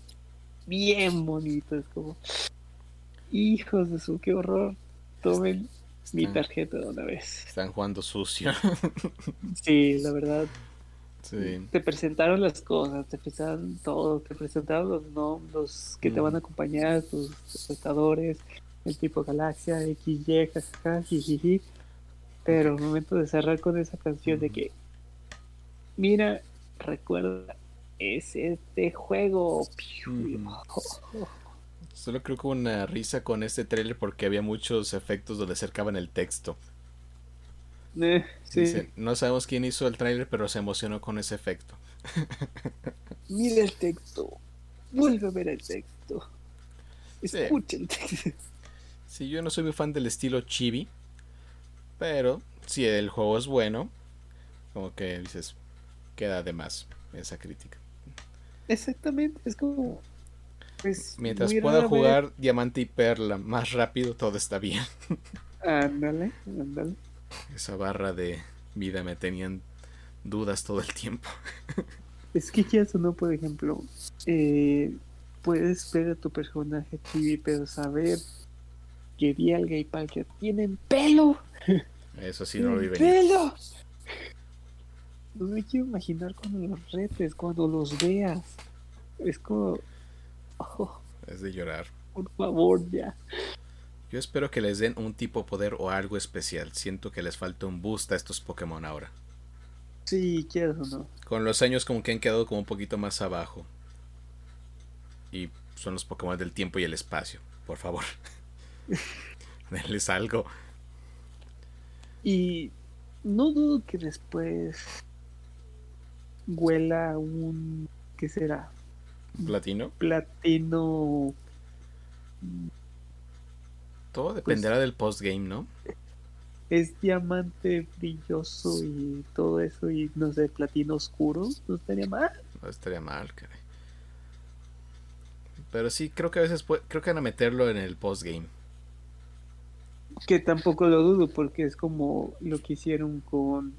Bien bonito, es como, hijos de su, qué horror. Tomen mi tarjeta de una vez. Están jugando sucio. sí, la verdad, te presentaron las cosas, te presentaron todo, te presentaron los nombres que te van a acompañar, tus espectadores, el tipo Galaxia, XY, jajaja, jijiji. Pero el momento de cerrar con esa canción de que, mira, recuerda, es este juego. Solo creo que hubo una risa con este trailer porque había muchos efectos donde acercaban el texto. Eh, no sabemos quién hizo el tráiler, pero se emocionó con ese efecto. Mira el texto. Vuelve a ver el texto. Escucha el texto. Sí, yo no soy muy fan del estilo chibi. Pero si el juego es bueno, como que dices, queda de más esa crítica. Exactamente, es como Pues, Mientras pueda jugar diamante y perla más rápido, todo está bien. Ándale, ándale. Esa barra de vida me tenían dudas todo el tiempo. Es que ya eso no, por ejemplo, eh, puedes ver a tu personaje chibi, pero saber que Dialga y Palkia tienen pelo. Eso sí no lo vi ¡Pelo! No me quiero imaginar cuando los retes, cuando los veas. Es como. Oh, es de llorar. Por favor, ya. Yo espero que les den un tipo de poder o algo especial. Siento que les falta un boost a estos Pokémon ahora. Sí, quiero o no. Con los años como que han quedado como un poquito más abajo. Y son los Pokémon del tiempo y el espacio. Por favor. Denles algo. Y no dudo que después huela un... ¿Qué será? ¿Platino? Platino. Todo dependerá del postgame, ¿no? Es diamante brilloso y todo eso, y no sé, platino oscuro, no estaría mal. No estaría mal, caray. Pero sí, creo que a veces creo que van a meterlo en el postgame. Que tampoco lo dudo, porque es como lo que hicieron con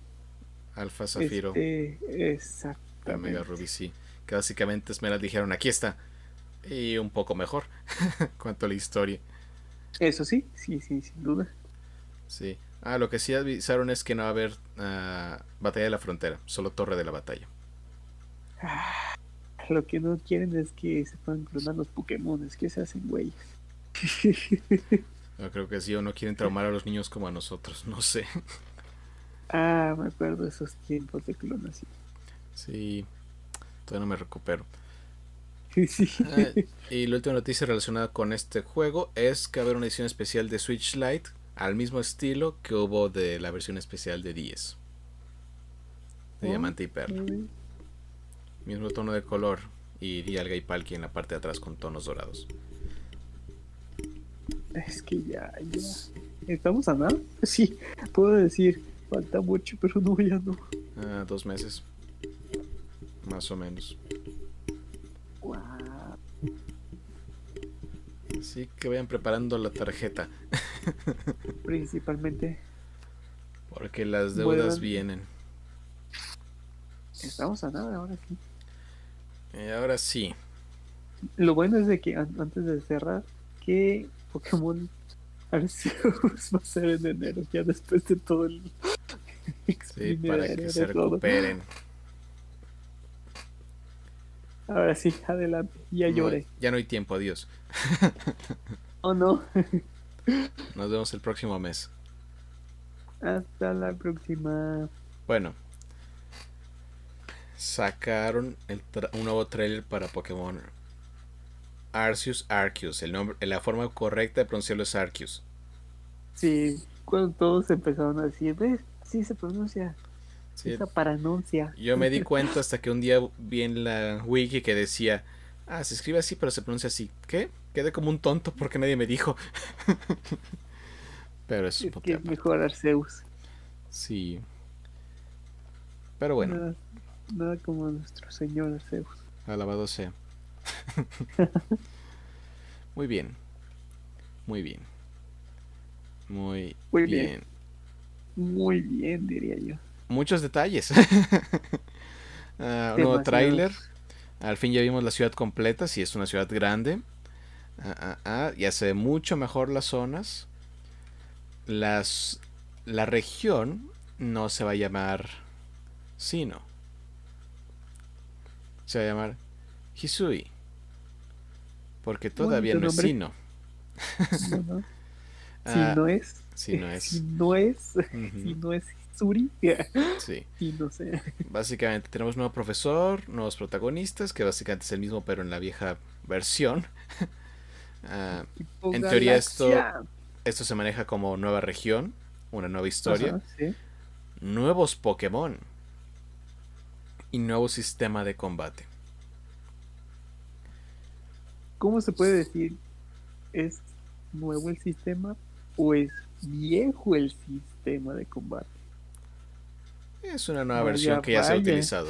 Alfa Zafiro. Este, exacto. La Mega Ruby, sí. Que básicamente las dijeron, aquí está. Y un poco mejor. cuanto a la historia. Eso sí, sí, sí, sin duda. Sí. Ah, lo que sí avisaron es que no va a haber uh, batalla de la frontera, solo torre de la batalla. Ah, lo que no quieren es que se puedan clonar los Pokémon, es que se hacen güeyes. Yo creo que sí, o no quieren traumar a los niños como a nosotros, no sé. Ah, me acuerdo de esos tiempos de clonación. Sí, todavía no me recupero. Sí. Ah, y la última noticia relacionada con este juego es que va a haber una edición especial de Switch Lite al mismo estilo que hubo de la versión especial de 10. De diamante y perla. Mismo tono de color y Dialga y Palki en la parte de atrás con tonos dorados. Es que ya, ya. ¿Estamos a nada? Sí, puedo decir, falta mucho, pero no, ya no. Ah, dos meses. Más o menos. Así que vayan preparando la tarjeta. Principalmente. Porque las deudas vienen. Estamos a nada ahora sí. Eh, ahora sí. Lo bueno es de que antes de cerrar, que Pokémon Arceus va a ser en enero, ya después de todo el. sí, para que se recuperen. Ahora sí, adelante, ya lloré. ya no hay tiempo, adiós. oh no. Nos vemos el próximo mes. Hasta la próxima. Bueno, sacaron un nuevo trailer para Pokémon Arceus Arceus. El nombre, la forma correcta de pronunciarlo es Arceus. Sí, cuando todos empezaron a decir, ¿ves? Sí se pronuncia. Esa paranuncia. Yo me di cuenta hasta que un día vi en la wiki que decía, ah, se escribe así, pero se pronuncia así. ¿Qué? Quedé como un tonto porque nadie me dijo. pero es, es que es mejor Arceus. Sí. Pero bueno. Nada, como nuestro señor Arceus. Alabado sea. Muy bien. Muy bien. Muy, Muy bien. Muy bien, diría yo muchos detalles. uh, nuevo tráiler. Al fin ya vimos la ciudad completa, si es una ciudad grande. Ah, ya se ve mucho mejor las zonas. Las, la región no se va a llamar Sino. Se va a llamar Hisui. Porque todavía no es Sino. Si no es. Si no es. Si no es. Si no es Suri. Sí. Y no sé. Básicamente tenemos nuevo profesor, nuevos protagonistas, que básicamente es el mismo pero en la vieja versión. Ah, en teoría esto, esto se maneja como nueva región, una nueva historia, nuevos Pokémon y nuevo sistema de combate. ¿Cómo se puede decir? ¿Es nuevo el sistema o es viejo el sistema de combate? Es una nueva versión que ya se ha utilizado.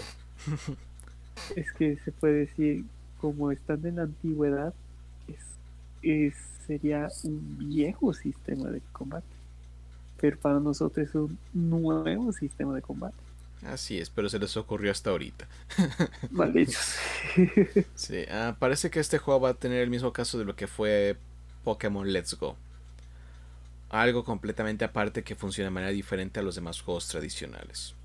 es que se puede decir, como están en la antigüedad, es, sería un viejo sistema de combate. Pero para nosotros es un nuevo sistema de combate. Así es, pero se les ocurrió hasta ahorita. Malditos. sí, ah, parece que este juego va a tener el mismo caso de lo que fue Pokémon Let's Go. Algo completamente aparte que funciona de manera diferente a los demás juegos tradicionales.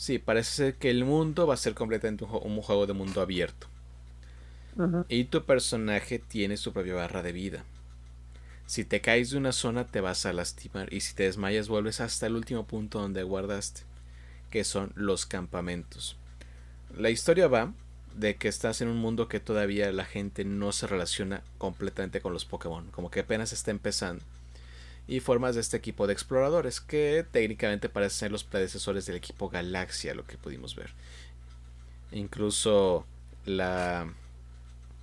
Sí, parece ser que el mundo va a ser completamente un, juego de mundo abierto. Y tu personaje tiene su propia barra de vida. Si te caes de una zona te vas a lastimar y si te desmayas vuelves hasta el último punto donde guardaste que son los campamentos. La historia va de que estás en un mundo que todavía la gente no se relaciona completamente con los Pokémon, como que apenas está empezando. Y formas de este equipo de exploradores, que técnicamente parecen ser los predecesores del equipo Galaxia, lo que pudimos ver. Incluso la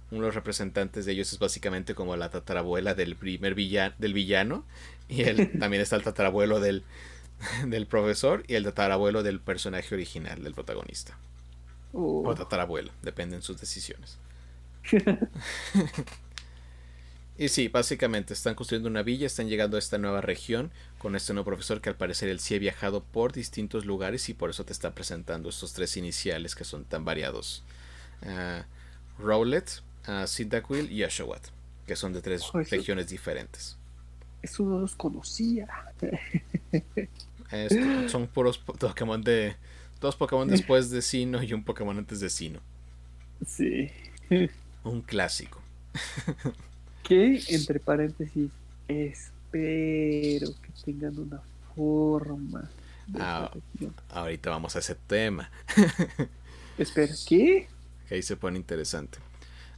uno de los representantes de ellos es básicamente como la tatarabuela del primer villano, del villano y él también está el tatarabuelo del, del profesor y el tatarabuelo del personaje original, del protagonista. O tatarabuelo, dependen sus decisiones. y sí, básicamente están construyendo una villa, están llegando a esta nueva región con este nuevo profesor que al parecer él sí ha viajado por distintos lugares y por eso te está presentando estos tres iniciales que son tan variados. Uh, Rowlet, uh, Cyndaquil y Oshawott, que son de tres regiones diferentes. Eso no los conocía. son puros Pokémon de. Dos Pokémon después de Sino y un Pokémon antes de Sino. Sí. Un clásico. que, entre paréntesis, espero que tengan una forma. Ah, ahorita vamos a ese tema. Espera, ¿qué? ahí se pone interesante.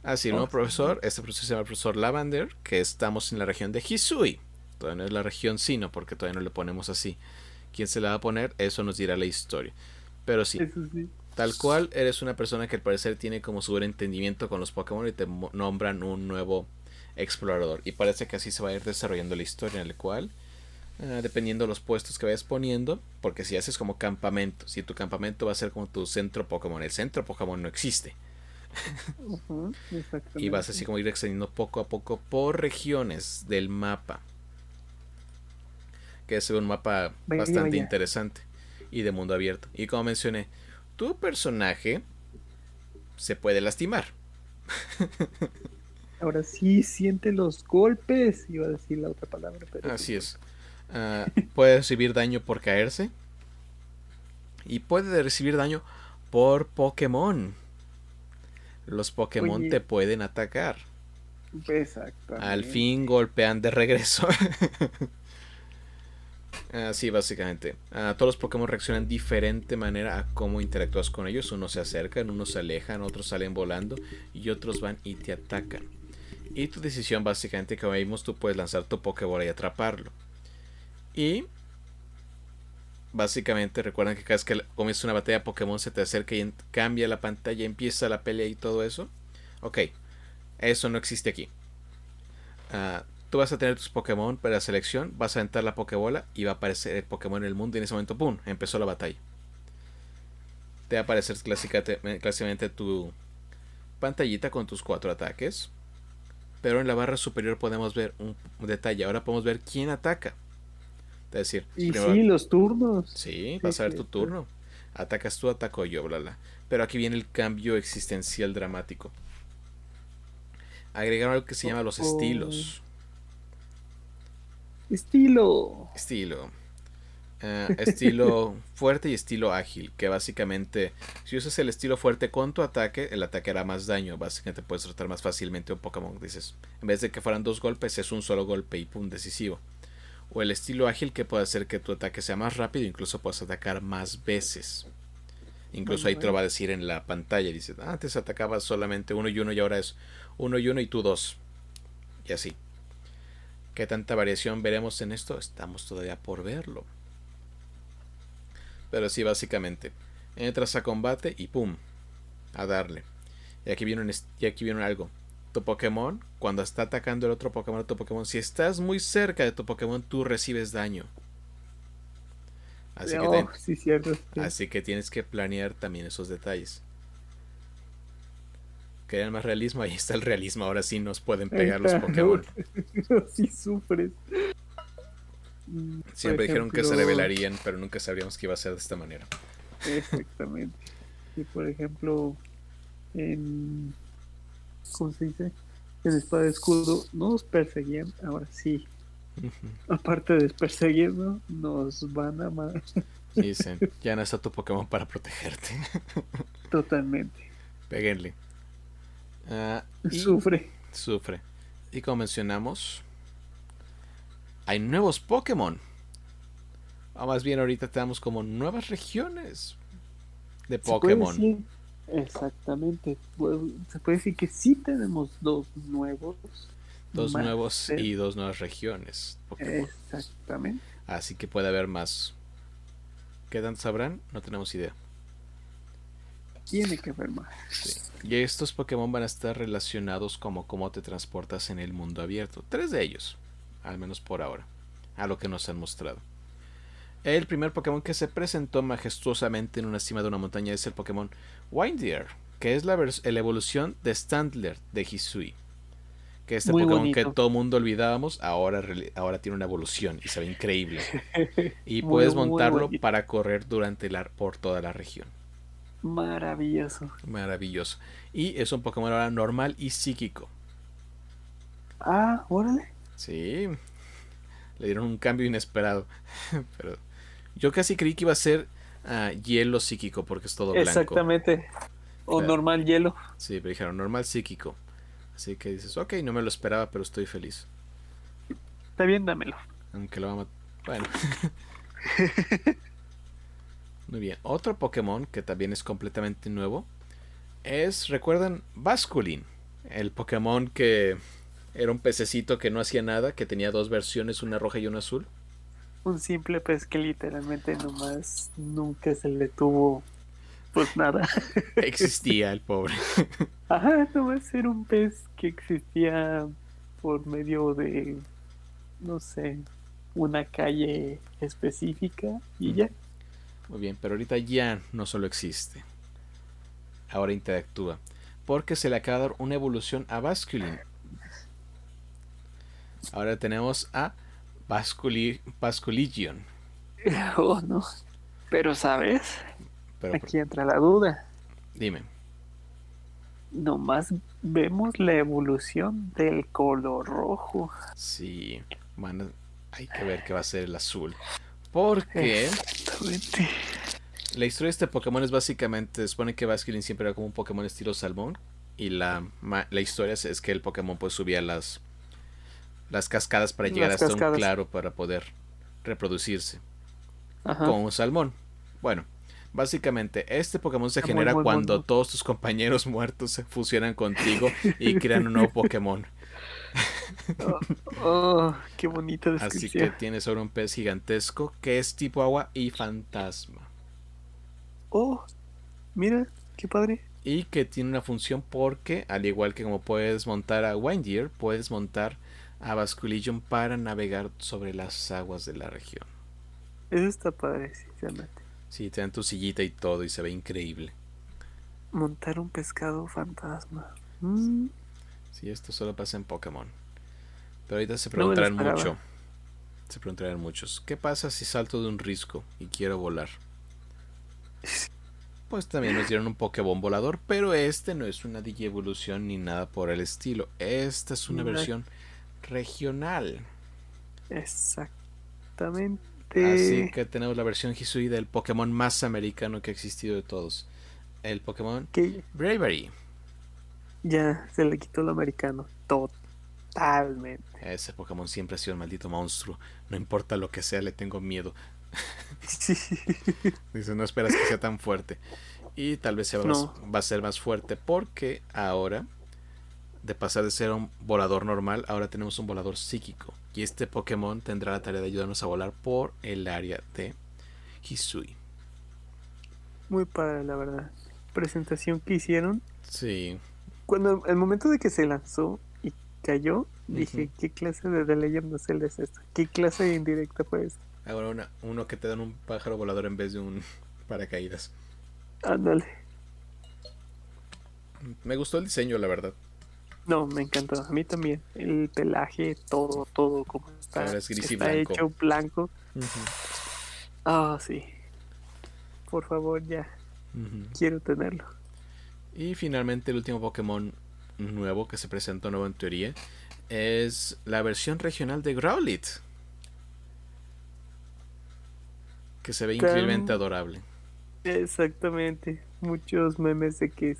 Ah, sí, nuevo profesor. Este profesor se llama el profesor Lavander, que estamos en la región de Hisui. Todavía no es la región Sino, porque todavía no le ponemos así quién se la va a poner, eso nos dirá la historia. Pero sí, tal cual eres una persona que al parecer tiene como su entendimiento con los Pokémon y te nombran un nuevo explorador. Y parece que así se va a ir desarrollando la historia, en la cual, eh, dependiendo de los puestos que vayas poniendo, porque si haces como campamento, si tu campamento va a ser como tu centro Pokémon, el centro Pokémon no existe. y vas así como ir extendiendo poco a poco por regiones del mapa que es un mapa bastante interesante y de mundo abierto. Y como mencioné, tu personaje se puede lastimar. Ahora sí siente los golpes, iba a decir la otra palabra. Pero Así es. Ah, puede recibir daño por caerse. Y puede recibir daño por Pokémon. Los Pokémon te pueden atacar. Exacto. Al fin golpean de regreso. Ah, sí, básicamente. Ah, todos los Pokémon reaccionan de diferente manera a cómo interactúas con ellos. Unos se acercan, unos se alejan, otros salen volando y otros van y te atacan. Y tu decisión básicamente que vimos, tú puedes lanzar tu Pokébola y atraparlo. Y básicamente recuerdan que cada vez que comienza una batalla Pokémon se te acerca y cambia la pantalla, empieza la pelea y todo eso. Ok, eso no existe aquí. Uh, Tú vas a tener tus Pokémon para selección, vas a entrar la Pokébola y va a aparecer el Pokémon en el mundo y en ese momento, ¡pum!, empezó la batalla. Te va a aparecer clásicamente tu pantallita con tus cuatro ataques. Pero en la barra superior podemos ver un, detalle. Ahora podemos ver quién ataca. Es decir, y sí, los turnos. Sí, vas a ver tu turno. Atacas tú, ataco yo, bla, bla. Pero aquí viene el cambio existencial dramático. Agregaron algo que se llama los estilos. Estilo. Estilo. Eh, estilo fuerte y estilo ágil, que básicamente si usas el estilo fuerte con tu ataque, el ataque hará más daño, básicamente puedes tratar más fácilmente un Pokémon, dices, en vez de que fueran dos golpes es un solo golpe y pum, decisivo. O el estilo ágil que puede hacer que tu ataque sea más rápido, incluso puedes atacar más veces. Incluso ahí te lo va a decir en la pantalla, dices, antes atacabas solamente uno y uno y ahora es uno y uno y tú dos. Y así. ¿Qué tanta variación veremos en esto? Estamos todavía por verlo. Pero sí, básicamente. Entras a combate y ¡pum! A darle. Y aquí viene, y aquí viene algo. Tu Pokémon, cuando está atacando el otro Pokémon, tu Pokémon, si estás muy cerca de tu Pokémon, tú recibes daño. Así, que, oh, así que tienes que planear también esos detalles. Querían más realismo, ahí está el realismo. Ahora sí nos pueden pegar los Pokémon. sí sufres. Siempre dijeron que se revelarían, pero nunca sabríamos que iba a ser de esta manera. Exactamente. Y por ejemplo, en. ¿Cómo se dice? En Espada de Escudo nos perseguían, ahora sí. Aparte de perseguirnos, nos van a matar. Dicen, ya no está tu Pokémon para protegerte. Totalmente. Péguenle. Ah, sufre. Sufre. Y como mencionamos, hay nuevos Pokémon. O más bien ahorita tenemos como nuevas regiones de Pokémon. exactamente. Se puede decir que sí tenemos dos nuevos. Dos nuevos y dos nuevas regiones. Exactamente. Así que puede haber más. ¿Qué tanto sabrán? No tenemos idea. Tiene que haber más. Y estos Pokémon van a estar relacionados como cómo te transportas en el mundo abierto. Tres de ellos, al menos por ahora, a lo que nos han mostrado. El primer Pokémon que se presentó majestuosamente en una cima de una montaña es el Pokémon Windeer, que es la, la evolución de Standler de Hisui. Que este Pokémon que todo mundo olvidábamos, ahora, ahora tiene una evolución y se ve increíble. Y puedes montarlo para correr durante la, por toda la región. Maravilloso. Maravilloso. Y es un Pokémon ahora normal y psíquico. Ah, órale. Sí. Le dieron un cambio inesperado. Pero yo casi creí que iba a ser ah, hielo psíquico porque es todo blanco. Exactamente. O normal hielo. Sí, pero dijeron normal psíquico. Así que dices, ok, no me lo esperaba, pero estoy feliz. Está bien, dámelo. Aunque lo vamos a... Bueno. Muy bien. Otro Pokémon que también es completamente nuevo es, ¿recuerdan? Basculin. El Pokémon que era un pececito que no hacía nada, que tenía dos versiones, una roja y una azul. Un simple pez que literalmente nomás nunca se le tuvo pues nada. Existía el pobre. Ajá, no va a ser un pez que existía por medio de, no sé, una calle específica y ya. Muy bien, pero ahorita ya no solo existe. Ahora interactúa. Porque se le acaba de dar una evolución a Basculin. Ahora tenemos a Basculi Basculigion. Oh, no. Pero, ¿sabes? Aquí entra la duda. Dime. Nomás vemos la evolución del color rojo. Sí, hay que ver qué va a ser el azul. Porque la historia de este Pokémon es básicamente, se supone que Basculin siempre era como un Pokémon estilo salmón. Y la, la historia es, que el Pokémon pues subía las, las cascadas para llegar hasta un claro para poder reproducirse. Con un salmón. Bueno, Básicamente, este Pokémon se genera cuando todos tus compañeros muertos se fusionan contigo y crean un nuevo Pokémon. oh, oh, qué bonita descripción. Así que tienes ahora un pez gigantesco que es tipo agua y fantasma. Oh, mira, qué padre. Y que tiene una función porque, al igual que como puedes montar a Windeer, puedes montar a Basculigion para navegar sobre las aguas de la región. Eso está padre, sinceramente. Sí, te dan tu sillita y todo y se ve increíble. Montar un pescado fantasma. Mm. Sí, esto solo pasa en Pokémon. Pero ahorita se preguntarán mucho. Se preguntarán muchos. ¿Qué pasa si salto de un risco y quiero volar? Pues también nos dieron un Pokémon volador, pero este no es una Digievolución ni nada por el estilo. Esta es una versión regional. Exactamente. Así que tenemos la versión Hisui del Pokémon más americano que ha existido de todos. El Pokémon Bravery. Ya, se le quitó lo americano. Totalmente. Ese Pokémon siempre ha sido un maldito monstruo. No importa lo que sea, le tengo miedo. Dice, no esperas que sea tan fuerte. Y tal vez va a ser más fuerte porque ahora, de pasar de ser un volador normal, ahora tenemos un volador psíquico. Y este Pokémon tendrá la tarea de ayudarnos a volar por el área de Hisui. Muy padre, la verdad. Presentación que hicieron. Sí. Cuando el momento de que se lanzó y cayó, dije, ¿qué clase de The Legend of Zelda es esto? ¿Qué clase de indirecta fue esto? Ahora una, uno que te dan un pájaro volador en vez de un paracaídas. Ándale. Me gustó el diseño, la verdad. No, me encantó. A mí también. El pelaje, todo, todo como está, está hecho blanco. Ah, sí. Por favor, ya. Quiero tenerlo. Y finalmente el último Pokémon nuevo que se presentó nuevo en teoría es la versión regional de Growlithe. Que se ve increíblemente adorable. Exactamente. Muchos memes de que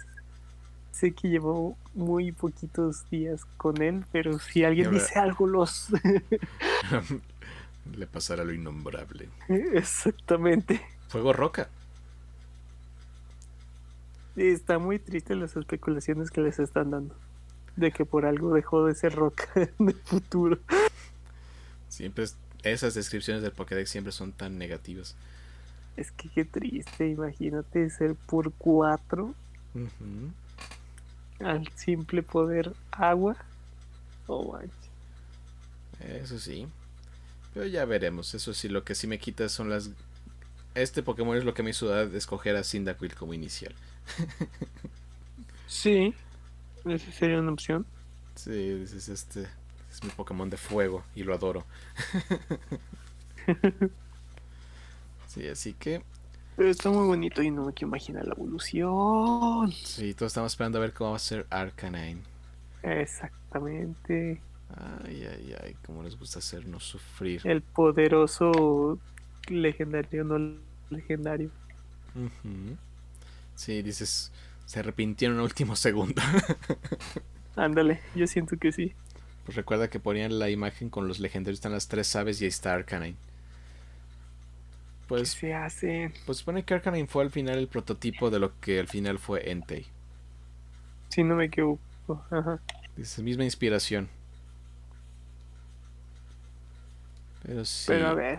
sé que llevó muy poquitos días con él, pero si alguien dice algo los le pasará lo innombrable. Exactamente. Fuego roca. está muy triste las especulaciones que les están dando. De que por algo dejó de ser roca en el futuro. Siempre esas descripciones del Pokédex siempre son tan negativas. Es que qué triste, imagínate ser por cuatro al simple poder agua. Oh, Eso sí. Pero ya veremos. Eso sí, lo que sí me quita son las. Este Pokémon es lo que me hizo escoger a Cyndaquil como inicial. sí, esa sería una opción. Sí, es este. Es mi Pokémon de fuego y lo adoro. sí, así que. Pero está muy bonito y no me quiero imaginar la evolución. Sí, todos estamos esperando a ver cómo va a ser Arcanine. Exactamente. Ay, ay, ay, cómo les gusta hacernos sufrir. El poderoso legendario, no legendario. Sí, dices, se arrepintieron en el último segundo. Ándale, yo siento que sí. Pues recuerda que ponían la imagen con los legendarios, están las tres aves y ahí está Arcanine. Pues, ¿Qué se hace? Pues supone que Arcanine fue al final el prototipo de lo que al final fue Entei. Si no me equivoco. Ajá. Dice, misma inspiración. Pero sí. Pero a ver,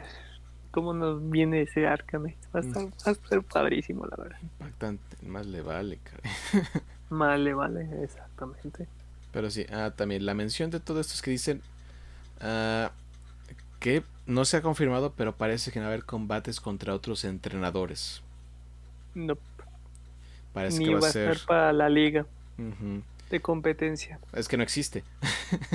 ¿cómo nos viene ese Arcane? Va a, estar, va a ser padrísimo, la verdad. Impactante, más le vale, cara. más le vale, exactamente. Pero sí, ah, también la mención de todo esto es que dicen ah, que no se ha confirmado, pero parece que va a haber combates contra otros entrenadores. No. Parece Ni que va, a ser para la liga de competencia. Es que no existe.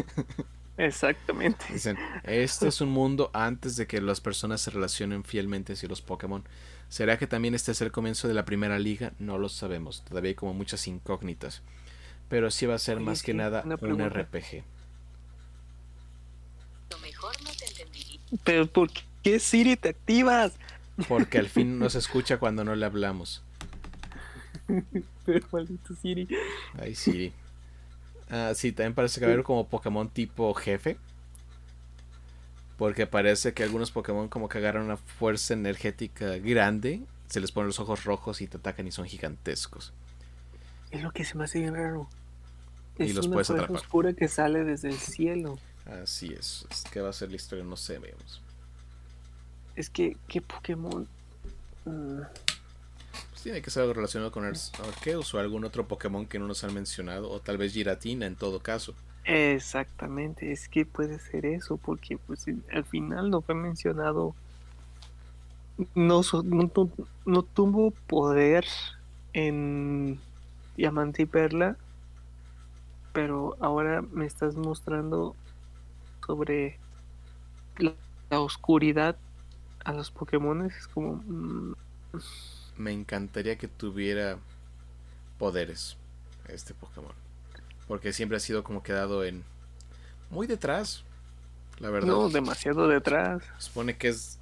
Exactamente. Dicen, este es un mundo antes de que las personas se relacionen fielmente hacia los Pokémon. ¿Será que también este es el comienzo de la primera liga? No lo sabemos. Todavía hay como muchas incógnitas. Pero sí va a ser más que nada un RPG. Pero ¿por qué Siri te activas? Porque al fin nos escucha cuando no le hablamos. Pero maldito Siri. Ay, Siri. Ah, sí, también parece que va a haber como Pokémon tipo jefe. Porque parece que algunos Pokémon como que agarran una fuerza energética grande, se les ponen los ojos rojos y te atacan y son gigantescos. Es lo que se me hace bien raro. Es los una puedes atrapar. oscura que sale desde el cielo. Así es. Es que va a ser la historia, no sé, veamos. Es que, ¿qué Pokémon? Uh, tiene que ser algo relacionado con Arceus o algún otro Pokémon que no nos han mencionado, o tal vez Giratina en todo caso. Exactamente, es que puede ser eso, porque pues al final no fue mencionado, no, no, tuvo poder en Diamante y Perla, pero ahora me estás mostrando sobre la, oscuridad a los Pokémon, es como... Mm, me encantaría que tuviera poderes este Pokémon. Porque siempre ha sido como quedado en muy detrás, la verdad. No, demasiado detrás. Supone que es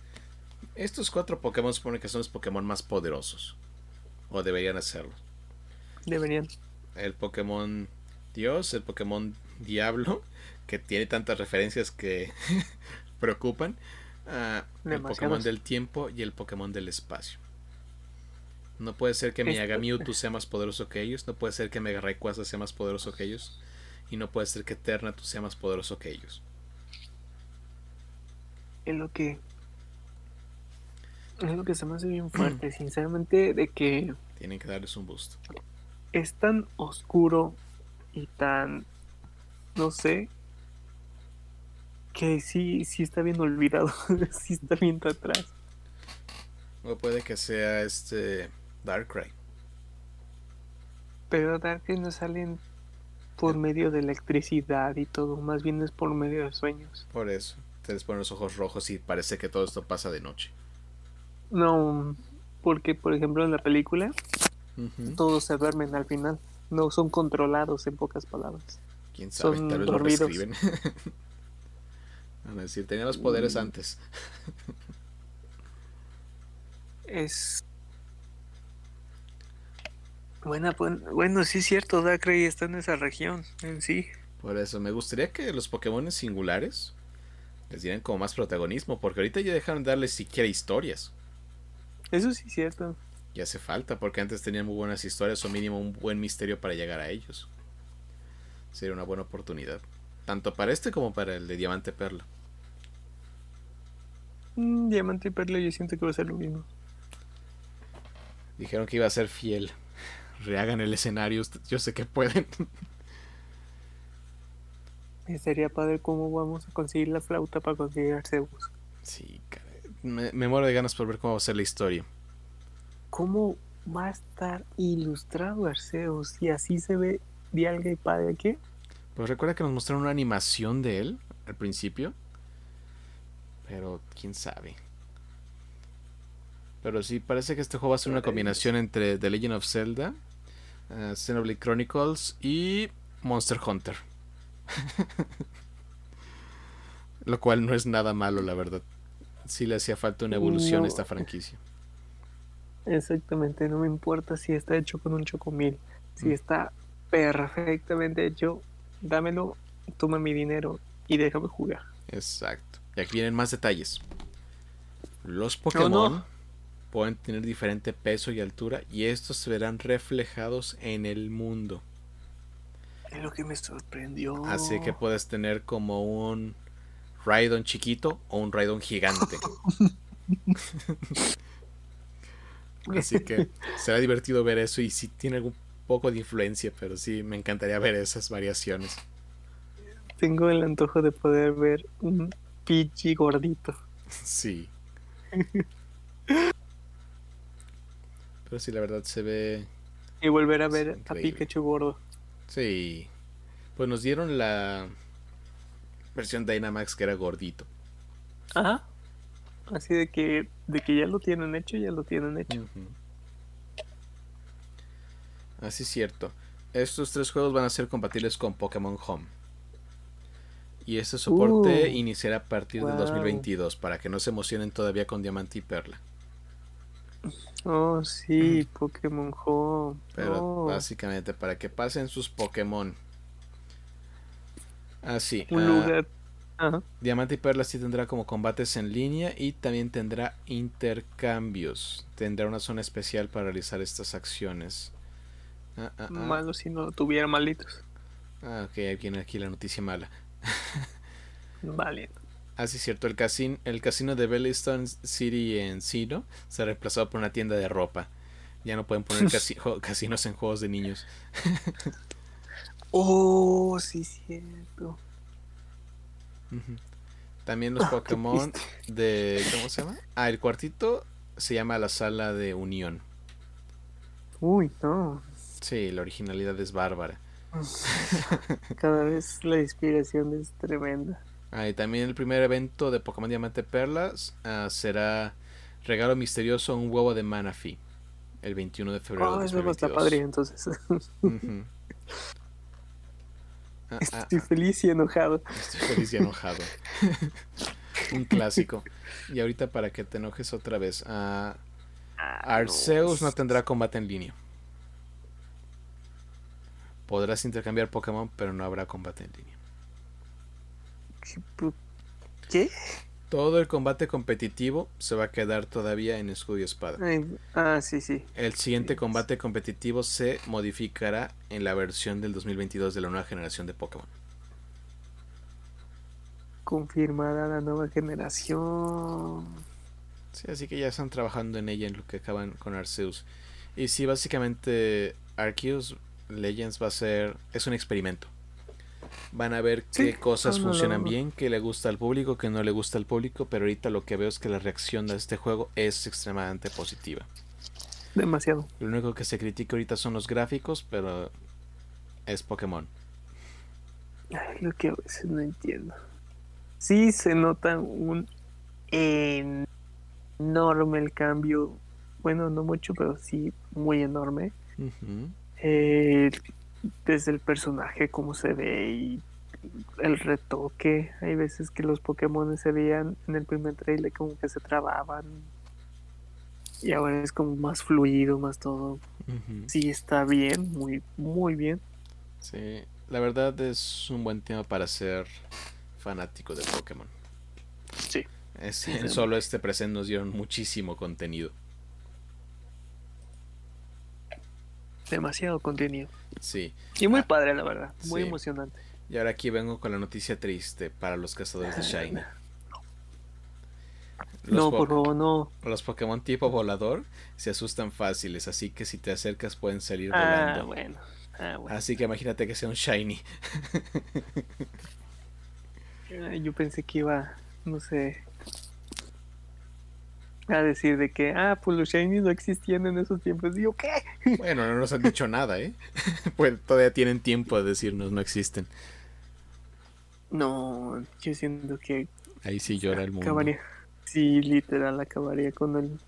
estos cuatro Pokémon supone que son los Pokémon más poderosos o deberían hacerlo. Deberían. El Pokémon Dios, el Pokémon Diablo, que tiene tantas referencias que preocupan. Ah, el Pokémon del tiempo y el Pokémon del espacio. No puede ser que mi Agamewtwo sea más poderoso que ellos. No puede ser que Mega Rayquaza sea más poderoso que ellos. Y no puede ser que Eternatus sea más poderoso que ellos. Es lo que. Es lo que se me hace bien fuerte, sinceramente, de que. Tienen que darles un boost. Es tan oscuro y tan. No sé. Que sí, sí está bien olvidado. sí está bien atrás. O puede que sea este Darkrai. Pero Darkrai no salen por medio de electricidad y todo, más bien es por medio de sueños. Por eso, te les ponen los ojos rojos y parece que todo esto pasa de noche. No, porque por ejemplo en la película todos se duermen al final, no son controlados en pocas palabras. Quién sabe, son tal vez dormidos. lo a decir, tenía los poderes mm. antes. es bueno, bueno, sí es cierto, Darkrai está en esa región en sí. Por eso, me gustaría que los Pokémon singulares les dieran como más protagonismo, porque ahorita ya dejaron de darles siquiera historias. Eso sí es cierto. Y hace falta, porque antes tenían muy buenas historias o mínimo un buen misterio para llegar a ellos. Sería una buena oportunidad. Tanto para este como para el de Diamante Perla. Mm, Diamante y Perla yo siento que va a ser lo mismo. Dijeron que iba a ser fiel rehagan el escenario, yo sé que pueden. Sería padre cómo vamos a conseguir la flauta para conseguir Arceus. Sí, me, me, muero de ganas por ver cómo va a ser la historia. ¿Cómo va a estar ilustrado Arceus? Y así se ve Dialga y padre aquí. Pues recuerda que nos mostraron una animación de él al principio. Pero quién sabe. Pero sí, parece que este juego va a ser una combinación entre The Legend of Zelda uh, Xenoblade Chronicles y Monster Hunter. Lo cual no es nada malo, la verdad. Sí le hacía falta una evolución a esta franquicia. Exactamente, no me importa si está hecho con un chocomil. Si mm. está perfectamente hecho, dámelo, toma mi dinero y déjame jugar. Exacto. Y aquí vienen más detalles. Los Pokémon pueden tener diferente peso y altura y estos se verán reflejados en el mundo. Es lo que me sorprendió. Así que puedes tener como un Raidon chiquito o un Raidon gigante. Así que será divertido ver eso y si tiene algún poco de influencia, pero sí me encantaría ver esas variaciones. Tengo el antojo de poder ver un Pidgey gordito. Sí. Pero sí, la verdad se ve. Y volver a ver a Pikachu gordo. Sí. Pues nos dieron la versión Dynamax que era gordito. Ajá. Así de que, de que ya lo tienen hecho, ya lo tienen hecho. Así es cierto. Estos tres juegos van a ser compatibles con Pokémon Home. Y este soporte uh, iniciará a partir del 2022 para que no se emocionen todavía con Diamante y Perla. Oh, sí, Pokémon Home. Pero oh. básicamente para que pasen sus Pokémon. Así. Un lugar. Diamante y Perla sí tendrá como combates en línea y también tendrá intercambios. Tendrá una zona especial para realizar estas acciones. Ah, ah, ah. Malo si no tuviera malitos. Ah, ok, viene aquí la noticia mala. vale. Ah, sí, cierto. El, casino, el casino de Bellistone City en Sino se reemplazó por una tienda de ropa. Ya no pueden poner casinos en juegos de niños. oh, sí, cierto. También los Pokémon de. ¿Cómo se llama? Ah, el cuartito se llama la sala de unión. Uy, no. Sí, la originalidad es bárbara. Cada vez la inspiración es tremenda. Ah, y también el primer evento de Pokémon Diamante Perlas ah, será Regalo Misterioso un huevo de Manaphy el 21 de febrero. Ah, eso está padre entonces. Ah, Estoy feliz y enojado. Estoy feliz y enojado. un clásico. Y ahorita para que te enojes otra vez. Arceus no tendrá combate en línea. Podrás intercambiar Pokémon, pero no habrá combate en línea. ¿Qué? Todo el combate competitivo se va a quedar todavía en escudo y espada. ah, sí, sí. El siguiente combate competitivo se modificará en la versión del 2022 de la nueva generación de Pokémon. Confirmada la nueva generación. Sí, así que ya están trabajando en ella en lo que acaban con Arceus. Y sí, básicamente Arceus Legends va a ser... es un experimento. Van a ver qué cosas funcionan bien, qué le gusta al público, qué no le gusta al público, pero ahorita lo que veo es que la reacción de este juego es extremadamente positiva. Demasiado. Lo único que se critica ahorita son los gráficos, pero es Pokémon. Ay, lo que a veces no entiendo. Sí se nota un enorme el cambio. Bueno, no mucho, pero sí muy enorme. Eh, desde el personaje, cómo se ve y el retoque. Hay veces que los Pokémon se veían en el primer trailer como que se trababan. Y ahora es como más fluido, más todo. Sí, está bien, muy, muy bien. Sí, la verdad es un buen tema para ser fanático de Pokémon. Sí. Es, solo este presente nos dieron muchísimo contenido. Demasiado contenido. Sí. Y muy ah, padre, la verdad. Muy emocionante. Y ahora aquí vengo con la noticia triste para los cazadores de Shiny. no, por favor, no. Los Pokémon tipo volador se asustan fáciles, así que si te acercas pueden salir ah, volando. Bueno. Ah, bueno. Así que imagínate que sea un Shiny. Yo pensé que iba, no sé, a decir de que, ah, pues los shiny no existían en esos tiempos. Digo, ¿qué? Bueno, no nos han dicho nada, ¿eh? pues todavía tienen tiempo de decirnos no existen. No, yo siento que... Ahí sí llora el mundo. Acabaría, sí, literal, acabaría con el...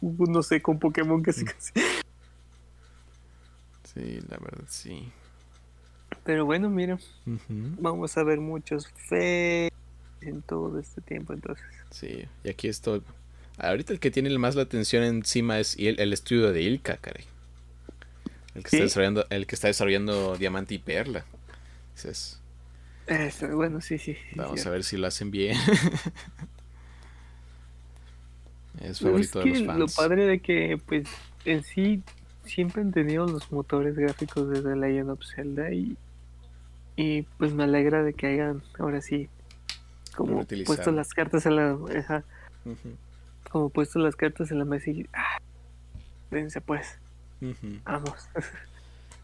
No sé, con Pokémon que se casi... Sí, la verdad, sí. Pero bueno, mira, vamos a ver muchos fe en todo este tiempo entonces. Sí, y aquí estoy Ahorita el que tiene más la atención encima es el, estudio de Ilka, caray. El que, está desarrollando, el que está desarrollando Diamante y Perla. Es, bueno, sí, sí. Vamos a ver si lo hacen bien. es favorito de los fans. Lo padre de que, pues, en sí siempre han tenido los motores gráficos desde Legend of Zelda y, y pues me alegra de que hayan ahora sí como puesto las cartas en la como puesto las cartas en la mesa y ah, dense pues. Vamos.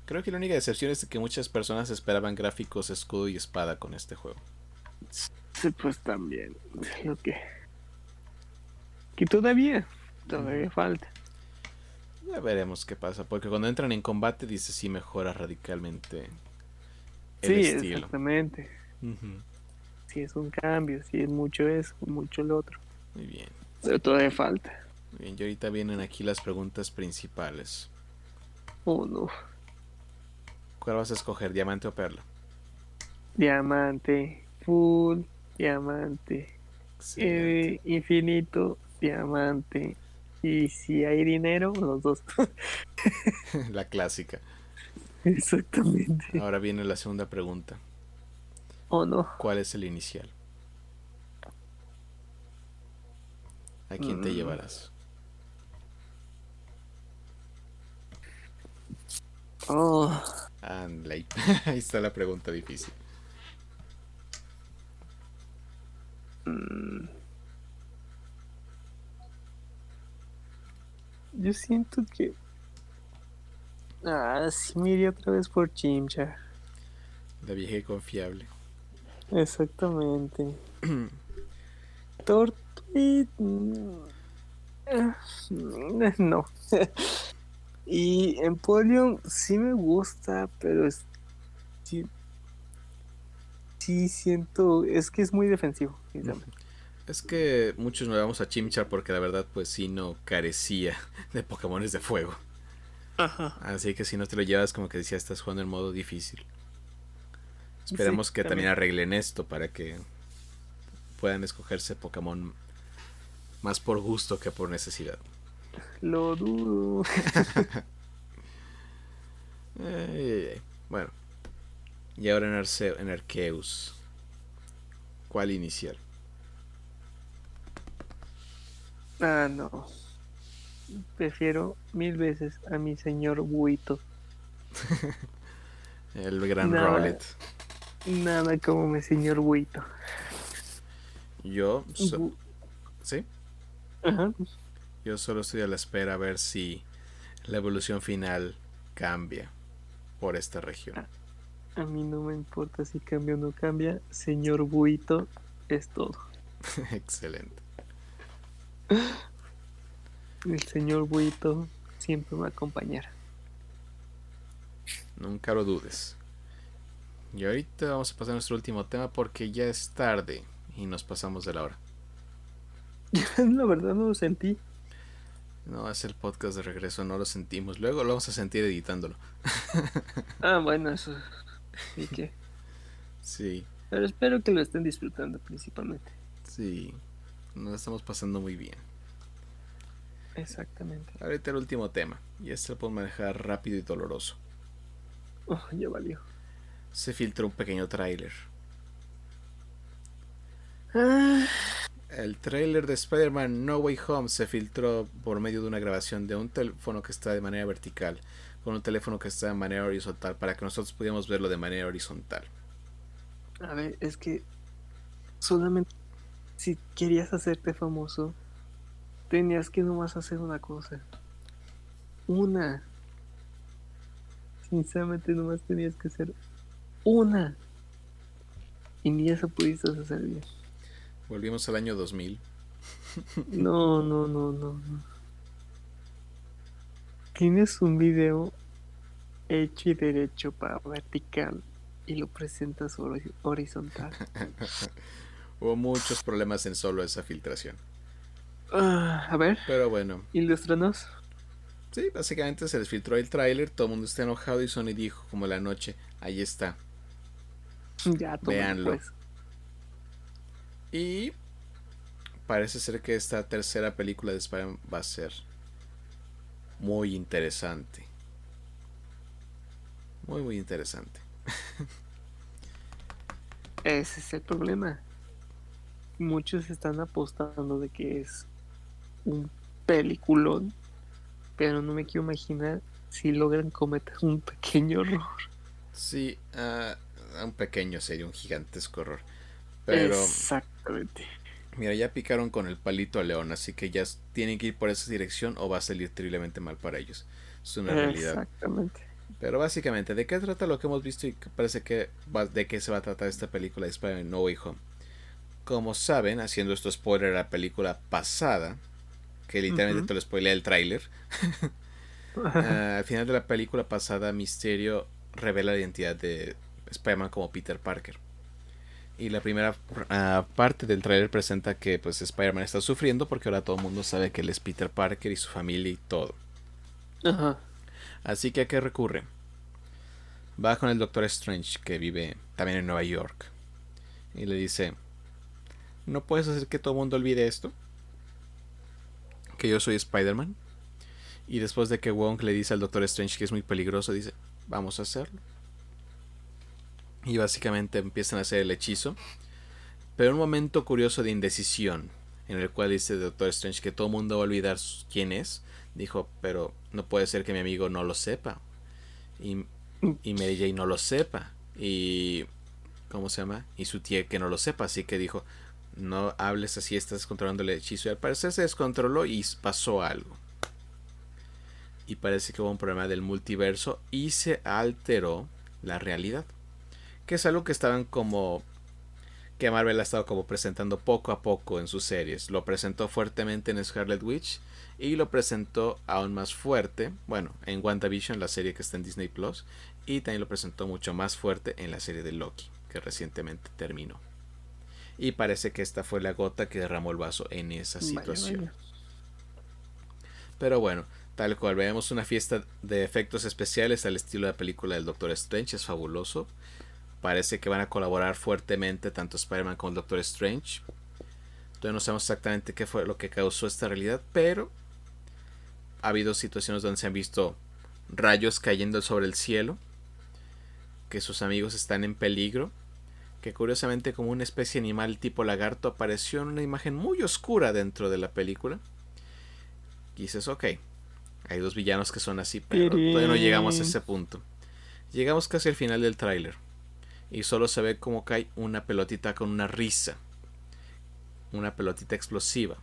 Creo que la única decepción es que muchas personas esperaban gráficos escudo y espada con este juego. Sí, pues también. Lo que. Que todavía. Todavía falta. Ya veremos qué pasa. Porque cuando entran en combate, dice sí mejora radicalmente el sí, Exactamente. Si es un cambio, si es mucho eso, mucho lo otro. Muy bien. Pero todavía falta. Bien, y ahorita vienen aquí las preguntas principales. Oh, no. ¿Cuál vas a escoger, diamante o perla? Diamante, full, diamante. Eh, infinito, diamante. Y si hay dinero, los dos. la clásica. Exactamente. Ahora viene la segunda pregunta. Oh, no. ¿Cuál es el inicial? ¿A quién te mm. llevarás? Oh. Ahí está la pregunta difícil. Mm. Yo siento que. Ah, sí, me iría otra vez por Chimcha. La vieja y confiable. Exactamente. Tort y, no. y Empoleon sí me gusta, pero es, sí, sí siento, es que es muy defensivo. Es que muchos nos vamos a Chimchar porque la verdad pues sí no carecía de Pokémones de fuego. Así que si no te lo llevas como que decía estás jugando en modo difícil. Esperemos que también arreglen esto para que puedan escogerse Pokémon más por gusto que por necesidad. Lo dudo. bueno. Y ahora en, en Arceus. ¿Cuál iniciar? Ah, no. Prefiero mil veces a mi señor Buito. El gran nada, Nada como mi señor Buito. Yo. ¿Sí? Yo solo estoy a la espera a ver si la evolución final cambia por esta región. A, mí no me importa si cambia o no cambia. Señor Buito, es todo. Excelente. El señor Buito siempre me acompañará. Nunca lo dudes. Y ahorita vamos a pasar a nuestro último tema porque ya es tarde y nos pasamos de la hora. la verdad no lo sentí. No, es el podcast de regreso, no lo sentimos. Luego lo vamos a sentir editándolo. ah, bueno, eso. ¿Y qué? Sí. Pero espero que lo estén disfrutando principalmente. Sí, nos estamos pasando muy bien. Exactamente. Ahorita el último tema. Y este lo puedo manejar rápido y doloroso. Oh, ya valió. Se filtró un pequeño tráiler. Ah. El tráiler de Spider-Man No Way Home se filtró por medio de una grabación de un teléfono que está de manera vertical con un teléfono que está de manera horizontal para que nosotros pudiéramos verlo de manera horizontal. A ver, es que solamente si querías hacerte famoso, tenías que nomás hacer una cosa. Una. Sinceramente nomás tenías que hacer una. Y ni eso pudiste hacer bien. Volvimos al año 2000. No, no, no, no, no. Tienes un video hecho y derecho para vertical y lo presentas horizontal. Hubo muchos problemas en solo esa filtración. Ah, a ver. Pero bueno. Ilustranos. Sí, básicamente se les filtró el tráiler, todo el mundo está enojado y Sony dijo como la noche, ahí está. Ya, Veanlo. Pues. Y parece ser que esta tercera película de Spider-Man va a ser muy interesante. Muy, muy interesante. Ese es el problema. Muchos están apostando de que es un peliculón, pero no me quiero imaginar si logran cometer un pequeño error. Sí, uh, un pequeño sería un gigantesco error. Pero. Exactamente. Mira, ya picaron con el palito a León, así que ya tienen que ir por esa dirección o va a salir terriblemente mal para ellos. Es una realidad. Exactamente. Pero básicamente, ¿de qué trata lo que hemos visto y parece que de qué se va a tratar esta película de Spider-Man No Way Home? Como saben, haciendo esto spoiler a la película pasada, que literalmente te lo spoilé el tráiler. Ah, al final de la película pasada, Misterio revela la identidad de Spider-Man como Peter Parker. Y la primera ah, parte del tráiler presenta que pues Spider-Man está sufriendo porque ahora todo el mundo sabe que él es Peter Parker y su familia y todo. Ajá. Así que a qué recurre? Va con el Doctor Strange, que vive también en Nueva York. Y le dice, ¿no puedes hacer que todo el mundo olvide esto? Que yo soy Spider-Man. Y después de que Wong le dice al Doctor Strange que es muy peligroso, dice, vamos a hacerlo. Y básicamente empiezan a hacer el hechizo. Pero un momento curioso de indecisión, en el cual dice Doctor Strange que todo el mundo va a olvidar quién es, dijo, pero no puede ser que mi amigo no lo sepa. Y, y Mary Jane no lo sepa. Y... ¿Cómo se llama? Y su tía que no lo sepa. Así que dijo, no hables así, estás controlando el hechizo. Y al parecer se descontroló y pasó algo. Y parece que hubo un problema del multiverso y se alteró la realidad. Que es algo que estaban como que Marvel ha estado como presentando poco a poco en sus series. Lo presentó fuertemente en Scarlet Witch y lo presentó aún más fuerte, bueno, en WandaVision, la serie que está en Disney Plus, y también lo presentó mucho más fuerte en la serie de Loki, que recientemente terminó. Y parece que esta fue la gota que derramó el vaso en esa situación. Pero bueno, tal cual, vemos una fiesta de efectos especiales al estilo de la película del Doctor Strange, es fabuloso. Parece que van a colaborar fuertemente tanto Spider-Man como el Doctor Strange. Todavía no sabemos exactamente qué fue lo que causó esta realidad, pero ha habido situaciones donde se han visto rayos cayendo sobre el cielo, que sus amigos están en peligro, que curiosamente como una especie animal tipo lagarto apareció en una imagen muy oscura dentro de la película. Y dices, ok, hay dos villanos que son así, pero todavía no llegamos a ese punto. Llegamos casi al final del tráiler y solo se ve como cae una pelotita con una risa, una pelotita explosiva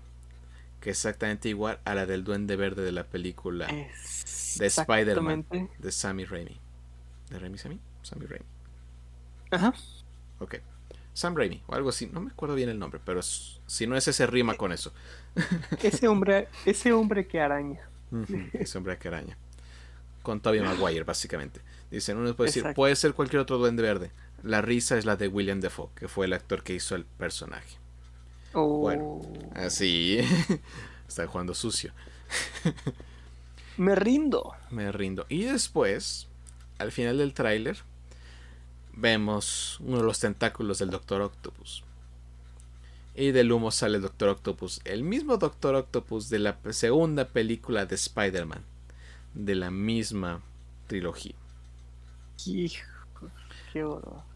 que es exactamente igual a la del Duende Verde de la película de Spider-Man de Sammy Raimi. ¿De Raimi Sammy? Sammy Raimi. Ajá. Ok. Sam Raimi o algo así, no me acuerdo bien el nombre, pero si no es ese rima con eso. ese hombre, ese hombre que araña. es hombre araña. Con Tobey Maguire, básicamente. Dicen, uno puede decir, puede ser cualquier otro duende verde. La risa es la de William Defoe, que fue el actor que hizo el personaje. Bueno, oh. así. Está jugando sucio. Me rindo. Me rindo. Y después, al final del tráiler, vemos uno de los tentáculos del Doctor Octopus. Y del humo sale el Doctor Octopus. El mismo Doctor Octopus de la segunda película de Spider-Man. De la misma trilogía. Hijo, qué horror.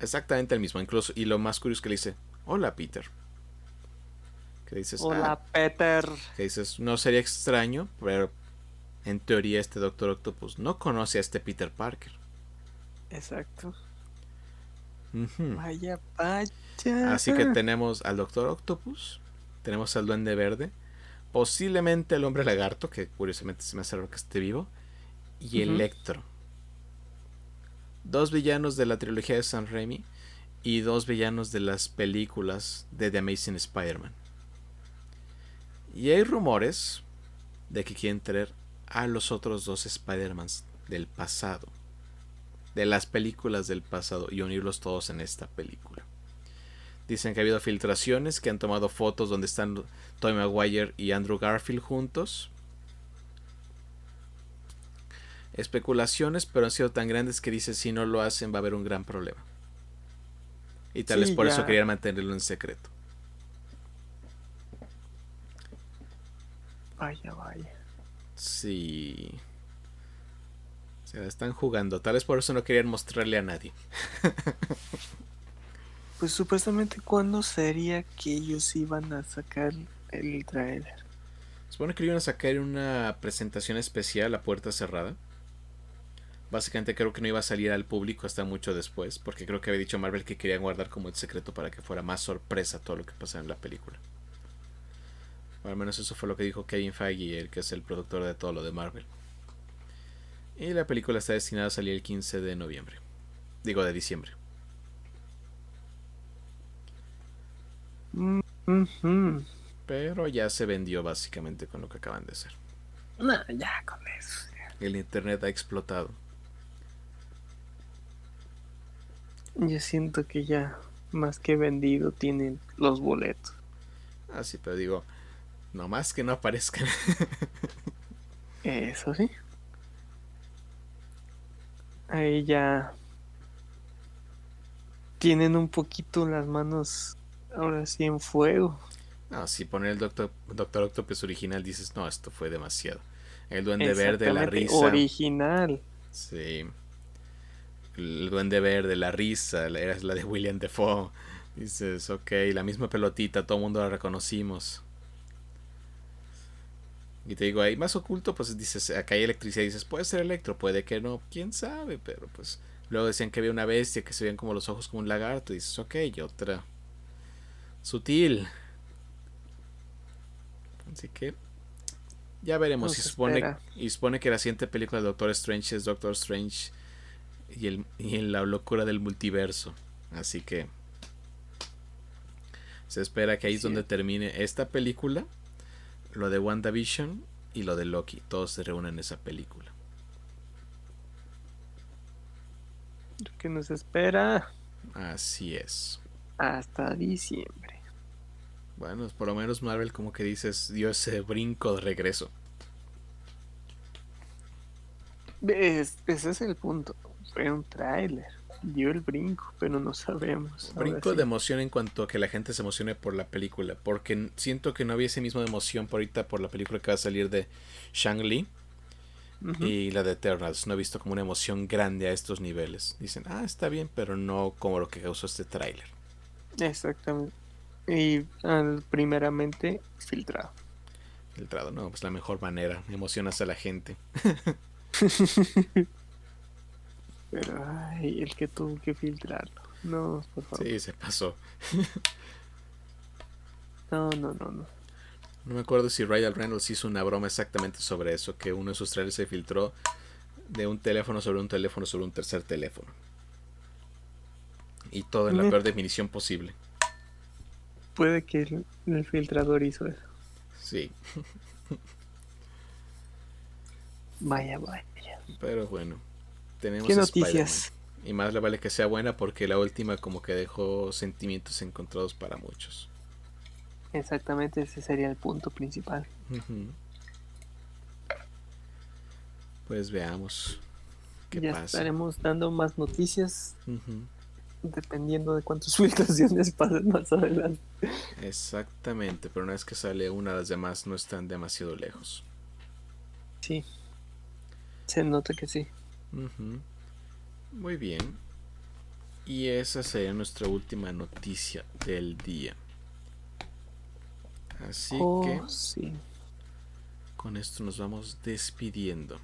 Exactamente el mismo. Incluso, y lo más curioso es que le dice: Hola, Peter. Que dices, Hola, ah", Peter. Que dices, no sería extraño, pero en teoría este Doctor Octopus no conoce a este Peter Parker. Exacto. Vaya, vaya. Así que tenemos al Doctor Octopus, tenemos al Duende Verde, posiblemente el Hombre Lagarto, que curiosamente se me hace raro que esté vivo, y Electro. Dos villanos de la trilogía de San Raimi y dos villanos de las películas de The Amazing Spider-Man. Y hay rumores de que quieren traer a los otros dos Spider-Mans del pasado de las películas del pasado y unirlos todos en esta película. Dicen que ha habido filtraciones, que han tomado fotos donde están Tobey Maguire y Andrew Garfield juntos. Especulaciones, pero han sido tan grandes que dice si no lo hacen va a haber un gran problema. Y tal vez por eso querían mantenerlo en secreto. Vaya, vaya. Sí. Se la están jugando. Tal vez por eso no querían mostrarle a nadie. pues supuestamente, ¿cuándo sería que ellos iban a sacar el trailer? Supone que lo iban a sacar una presentación especial a puerta cerrada. Básicamente creo que no iba a salir al público hasta mucho después, porque creo que había dicho Marvel que quería guardar como el secreto para que fuera más sorpresa todo lo que pasara en la película. O al menos eso fue lo que dijo Kevin Feige, el que es el productor de todo lo de Marvel. Y la película está destinada a salir el 15 de noviembre. Digo, de diciembre. Pero ya se vendió básicamente con lo que acaban de hacer. No, ya con eso. El internet ha explotado. Yo siento que ya más que vendido tienen los boletos. Ah, sí, pero digo, no más que no aparezcan. Eso sí ahí ya tienen un poquito las manos ahora sí en fuego. No, si poner el Doctor, Doctor Octopus original dices, no, esto fue demasiado. El Duende Verde, la risa. Original. Sí. El Duende Verde, la risa, era la de William Defoe. Dices, ok, la misma pelotita, todo el mundo la reconocimos. Y te digo, ahí más oculto, pues dices, acá hay electricidad dices, puede ser electro, puede que no, quién sabe, pero pues luego decían que había una bestia que se veían como los ojos como un lagarto, y dices, ok, y otra sutil. Así que ya veremos. y, supone, y supone que la siguiente película de Doctor Strange es Doctor Strange y, el, y la locura del multiverso. Así que se espera que ahí es donde termine esta película lo de WandaVision y lo de Loki. Todos se reúnen en esa película. ¿Qué nos espera? Así es. Hasta diciembre. Bueno, por lo menos Marvel como que dices dio ese brinco de regreso. ese es el punto. Fue un tráiler dio el brinco, pero no sabemos. Brinco de emoción en cuanto a que la gente se emocione por la película, porque siento que no había ese mismo emoción por ahorita por la película que va a salir de Shang-Li y la de Eternals. No he visto como una emoción grande a estos niveles. Dicen, ah, está bien, pero no como lo que causó este tráiler. Exactamente. Y primeramente filtrado. Filtrado, no, pues la mejor manera, emocionas a la gente. Pero, ay, el que tuvo que filtrarlo. No, por favor. Sí, se pasó. no, no, no, no. No me acuerdo si Ryan Reynolds hizo una broma exactamente sobre eso, que uno de sus trailers se filtró de un teléfono sobre un teléfono sobre un tercer teléfono. Y todo en la peor definición posible. Puede que el, el filtrador hizo eso. Sí. Vaya, vaya. Pero bueno, tenemos ¿Qué noticias? Y más le vale que sea buena porque la última como que dejó sentimientos encontrados para muchos. Exactamente, ese sería el punto principal. Pues veamos qué ya estaremos dando más noticias dependiendo de cuántas filtraciones pasen más adelante. Exactamente, pero una vez que sale una, las demás no están demasiado lejos. Sí, se nota que sí. Muy bien. Y esa sería nuestra última noticia del día. Así oh, que sí. con esto nos vamos despidiendo.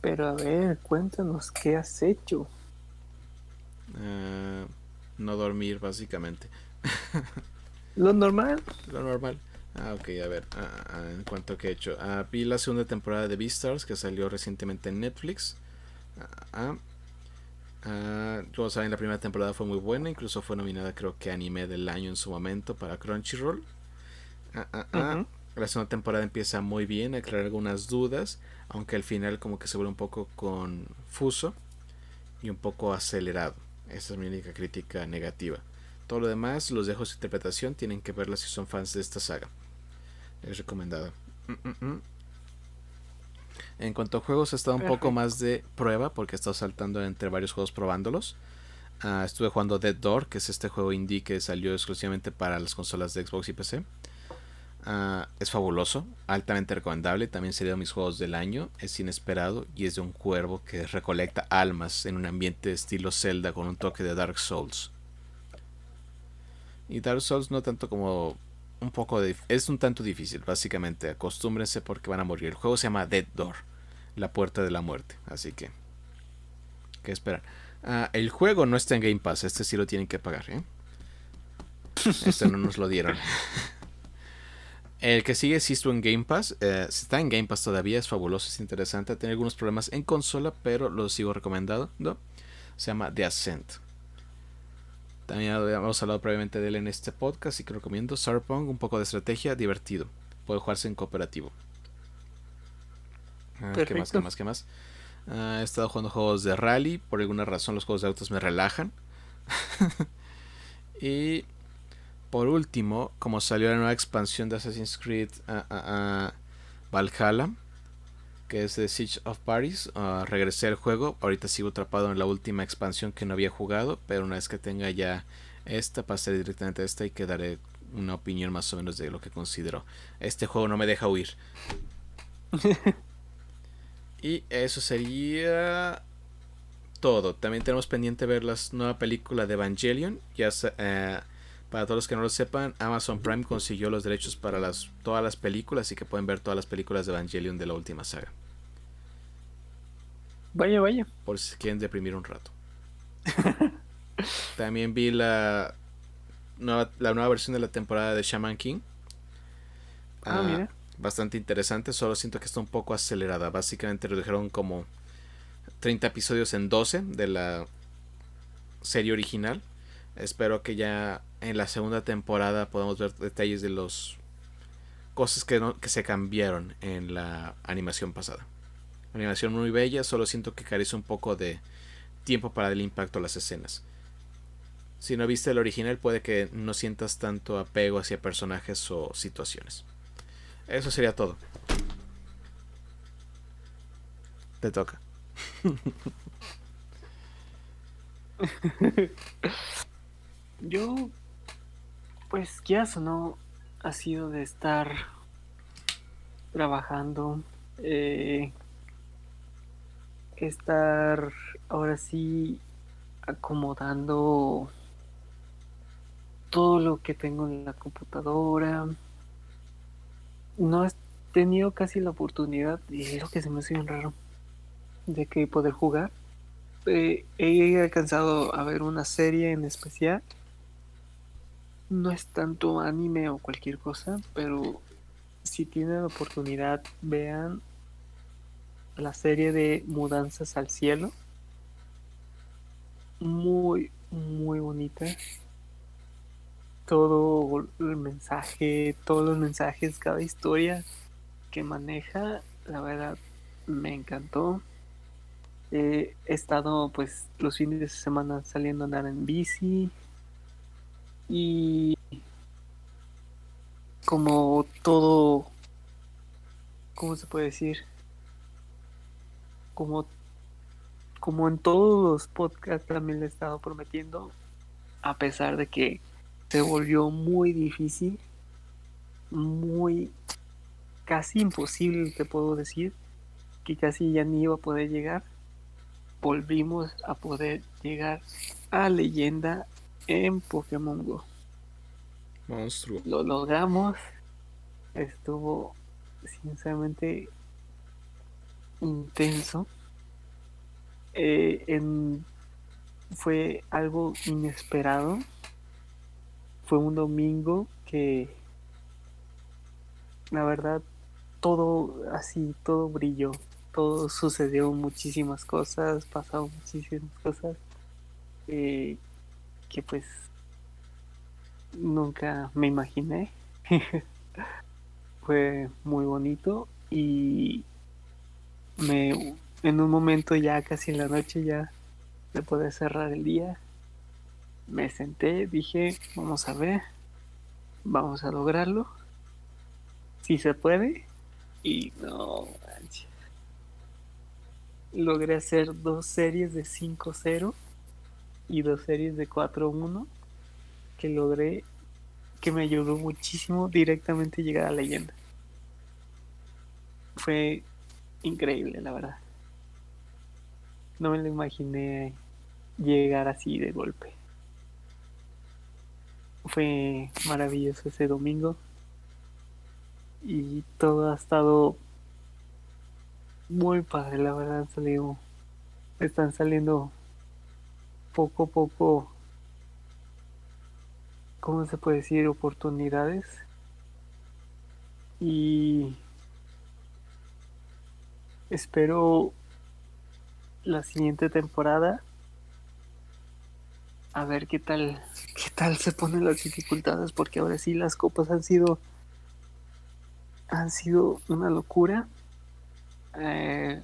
Pero a ver, cuéntanos qué has hecho. Ah, no dormir, básicamente. ¿Lo normal? Lo normal. Ah, ok, a ver, ah, ah, en cuanto a que he hecho. vi la segunda temporada de Beastars que salió recientemente en Netflix. Ah, como saben, la primera temporada fue muy buena, incluso fue nominada creo que anime del año en su momento para Crunchyroll. La segunda temporada empieza muy bien, aclarar algunas dudas, aunque al final como que se vuelve un poco confuso y un poco acelerado. Esa es mi única crítica negativa. Todo lo demás los dejo su interpretación, tienen que verla si son fans de esta saga. Es recomendado. Mm, mm, mm. En cuanto a juegos, he estado un poco más de prueba porque he estado saltando entre varios juegos probándolos. Ah, estuve jugando Dead Door, que es este juego indie que salió exclusivamente para las consolas de Xbox y PC. Ah, es fabuloso, altamente recomendable. También sería de mis juegos del año. Es inesperado y es de un cuervo que recolecta almas en un ambiente estilo Zelda con un toque de Dark Souls. Y Dark Souls no tanto como un poco de, es un tanto difícil, básicamente. Acostúmbrense porque van a morir. El juego se llama Dead Door la puerta de la muerte. Así que, ¿qué esperar? Ah, el juego no está en Game Pass, este sí lo tienen que pagar, ¿eh? Este no nos lo dieron. El que sigue sí estuvo en Game Pass. Eh, está en Game Pass todavía, es fabuloso, es interesante. Tiene algunos problemas en consola, pero lo sigo recomendando. Se llama The Ascent. También hemos hablado previamente de él en este podcast y que recomiendo. Cyberpunk, un poco de estrategia, divertido. Puede jugarse en cooperativo. Ah, ¿Qué más? ¿Qué más? ¿Qué más? Ah, he estado jugando juegos de rally. Por alguna razón los juegos de autos me relajan. y por último, como salió la nueva expansión de Assassin's Creed uh, Valhalla, que es de Siege of Paris, regresé al juego. Ahorita sigo atrapado en la última expansión que no había jugado, pero una vez que tenga ya esta, pasaré directamente a esta y quedaré una opinión más o menos de lo que considero. Este juego no me deja huir. Y eso sería todo. También tenemos pendiente ver la nueva película de Evangelion. Ya eh, para todos los que no lo sepan, Amazon Prime consiguió los derechos para las, todas las películas, así que pueden ver todas las películas de Evangelion de la última saga. Vaya, vaya. Por si quieren deprimir un rato. También vi la nueva, la nueva versión de la temporada de Shaman King. Ah, mira bastante interesante, solo siento que está un poco acelerada. Básicamente redujeron como 30 episodios en 12 de la serie original. Espero que ya en la segunda temporada podamos ver detalles de los cosas que, que se cambiaron en la animación pasada. animación muy bella, solo siento que carece un poco de tiempo para el impacto a las escenas. Si no viste el original puede que no sientas tanto apego hacia personajes o situaciones. Eso sería todo. Te toca. Yo, pues, ¿qué o no, ha sido de estar trabajando, eh, estar ahora sí acomodando todo lo que tengo en la computadora, no he tenido casi la oportunidad, y es lo que se me hace bien raro, de que poder jugar. Eh, he alcanzado a ver una serie en especial. No es tanto anime o cualquier cosa, pero si tienen oportunidad, vean la serie de Mudanzas al Cielo. Muy, muy bonita todo el mensaje, todos los mensajes, cada historia que maneja la verdad me encantó. he estado pues los fines de semana saliendo a andar en bici y como todo, ¿cómo se puede decir? Como, como en todos los podcasts también le he estado prometiendo, a pesar de que se volvió muy difícil, muy casi imposible, te puedo decir, que casi ya ni iba a poder llegar, volvimos a poder llegar a leyenda en Pokémon Go. Monstruo. Lo logramos. Estuvo sinceramente intenso. Eh, en, fue algo inesperado. Fue un domingo que la verdad todo así, todo brilló. Todo sucedió muchísimas cosas, pasaron muchísimas cosas. Eh, que pues nunca me imaginé. Fue muy bonito y me en un momento ya casi en la noche ya de poder cerrar el día me senté, dije, vamos a ver, vamos a lograrlo. Si se puede. Y no Logré hacer dos series de 5-0 y dos series de 4-1 que logré que me ayudó muchísimo directamente a llegar a leyenda. Fue increíble, la verdad. No me lo imaginé llegar así de golpe. Fue maravilloso ese domingo. Y todo ha estado muy padre, la verdad. Salió, están saliendo poco a poco ¿cómo se puede decir? Oportunidades. Y espero la siguiente temporada a ver qué tal qué tal se ponen las dificultades porque ahora sí las copas han sido han sido una locura eh,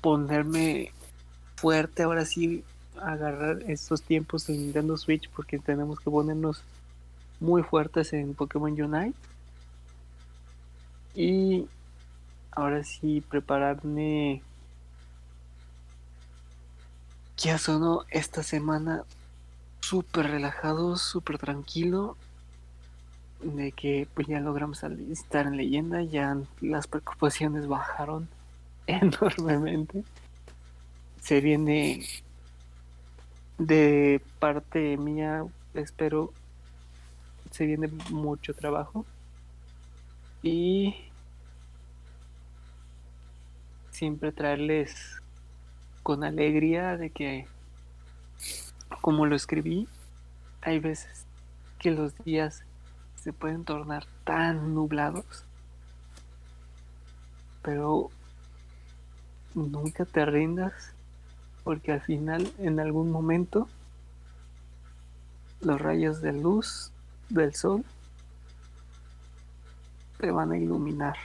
ponerme fuerte ahora sí agarrar estos tiempos en Nintendo Switch porque tenemos que ponernos muy fuertes en Pokémon Unite. Y ahora sí prepararme ya sonó esta semana súper relajado, súper tranquilo. De que pues ya logramos estar en leyenda, ya las preocupaciones bajaron enormemente. Se viene de parte mía espero se viene mucho trabajo. Y siempre traerles con alegría de que como lo escribí hay veces que los días se pueden tornar tan nublados pero nunca te rindas porque al final en algún momento los rayos de luz del sol te van a iluminar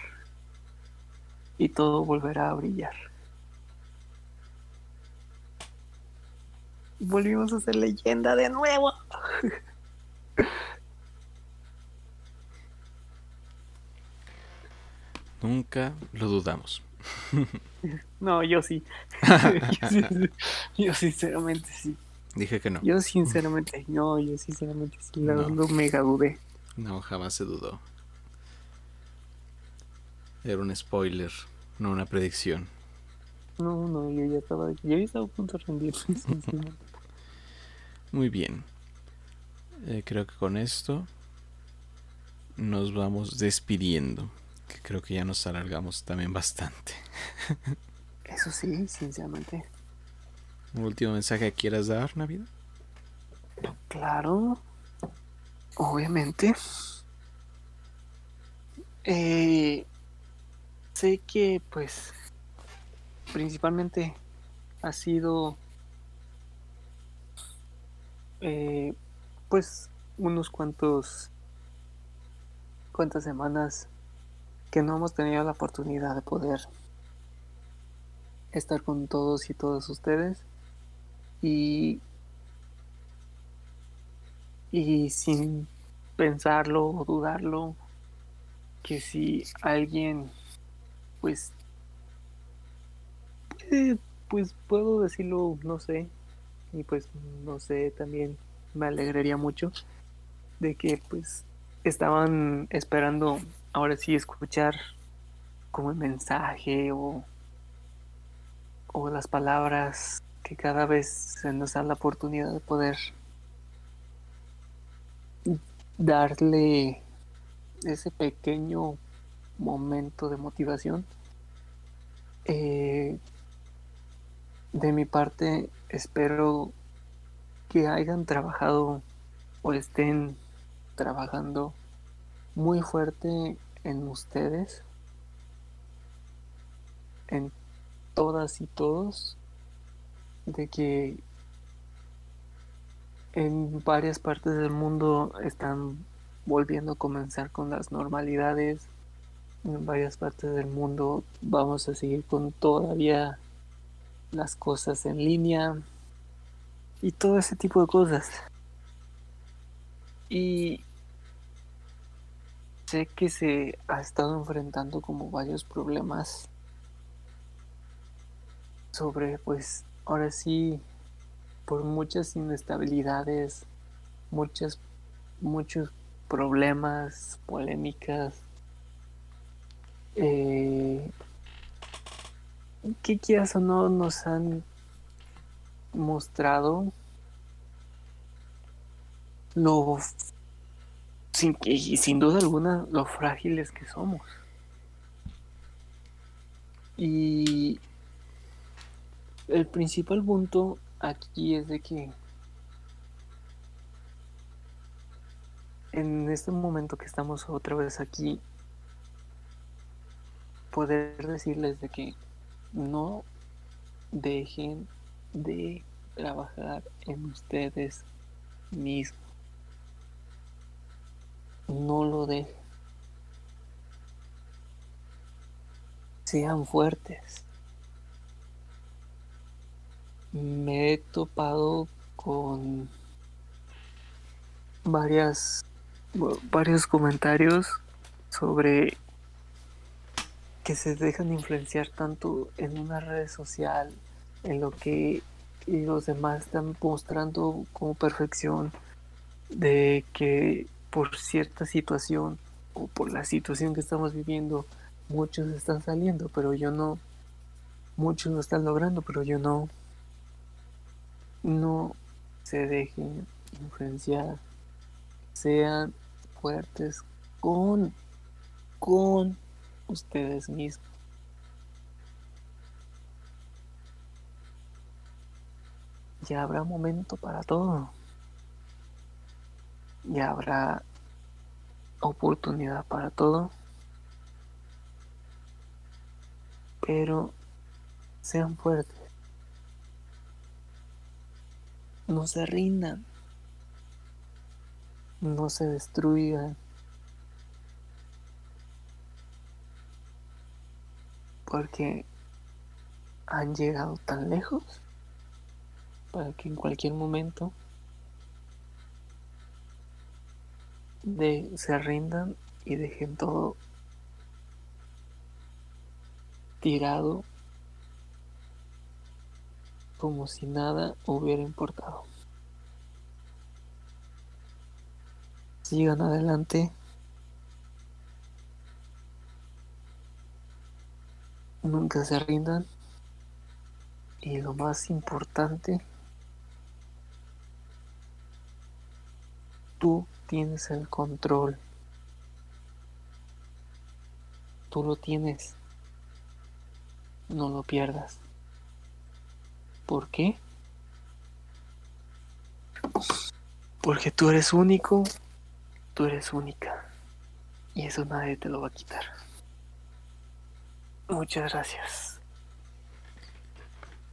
y todo volverá a brillar. Volvimos a ser leyenda de nuevo. Nunca lo dudamos. No, yo sí. yo, sinceramente sí. Dije que no. Yo sinceramente, no, yo sinceramente sí, no. mega dudé. No, jamás se dudó. Era un spoiler, no una predicción. No, no, yo ya estaba, yo ya estaba a punto de rendir. Muy bien. Eh, creo que con esto nos vamos despidiendo que creo que ya nos alargamos también bastante. Eso sí, sinceramente. ¿Un último mensaje que quieras dar, Navidad? Claro, obviamente. Eh, sé que pues principalmente ha sido eh, pues unos cuantos cuantas semanas que no hemos tenido la oportunidad de poder estar con todos y todas ustedes. Y y sin pensarlo o dudarlo que si alguien pues pues puedo decirlo no sé y pues no sé también me alegraría mucho de que pues estaban esperando ahora sí escuchar como el mensaje o, o las palabras que cada vez se nos da la oportunidad de poder darle ese pequeño momento de motivación. Eh, de mi parte, espero que hayan trabajado o estén trabajando muy fuerte en ustedes, en todas y todos, de que en varias partes del mundo están volviendo a comenzar con las normalidades. En varias partes del mundo vamos a seguir con todavía las cosas en línea y todo ese tipo de cosas. Y sé que se ha estado enfrentando como varios problemas sobre pues ahora sí por muchas inestabilidades, muchas muchos problemas, polémicas, eh, que quieras o no nos han mostrado lo sin, y sin duda alguna lo frágiles que somos. Y el principal punto aquí es de que en este momento que estamos otra vez aquí, poder decirles de que no dejen de trabajar en ustedes mismos. No lo dejen. Sean fuertes. Me he topado con varias varios comentarios sobre que se dejan influenciar tanto en una red social, en lo que los demás están mostrando como perfección, de que por cierta situación o por la situación que estamos viviendo, muchos están saliendo, pero yo no, muchos lo están logrando, pero yo no, no se dejen influenciar, sean fuertes con, con ustedes mismos. Ya habrá momento para todo. Ya habrá oportunidad para todo. Pero sean fuertes. No se rindan no se destruya. Porque han llegado tan lejos para que en cualquier momento de, se rindan y dejen todo tirado como si nada hubiera importado. sigan adelante. Nunca se rindan. Y lo más importante, tú tienes el control. Tú lo tienes. No lo pierdas. ¿Por qué? Porque tú eres único Tú eres única y eso nadie te lo va a quitar. Muchas gracias.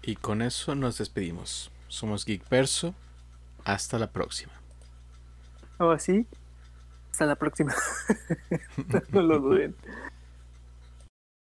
Y con eso nos despedimos. Somos Geek Perso. Hasta la próxima. ¿O así? Hasta la próxima. no lo duden.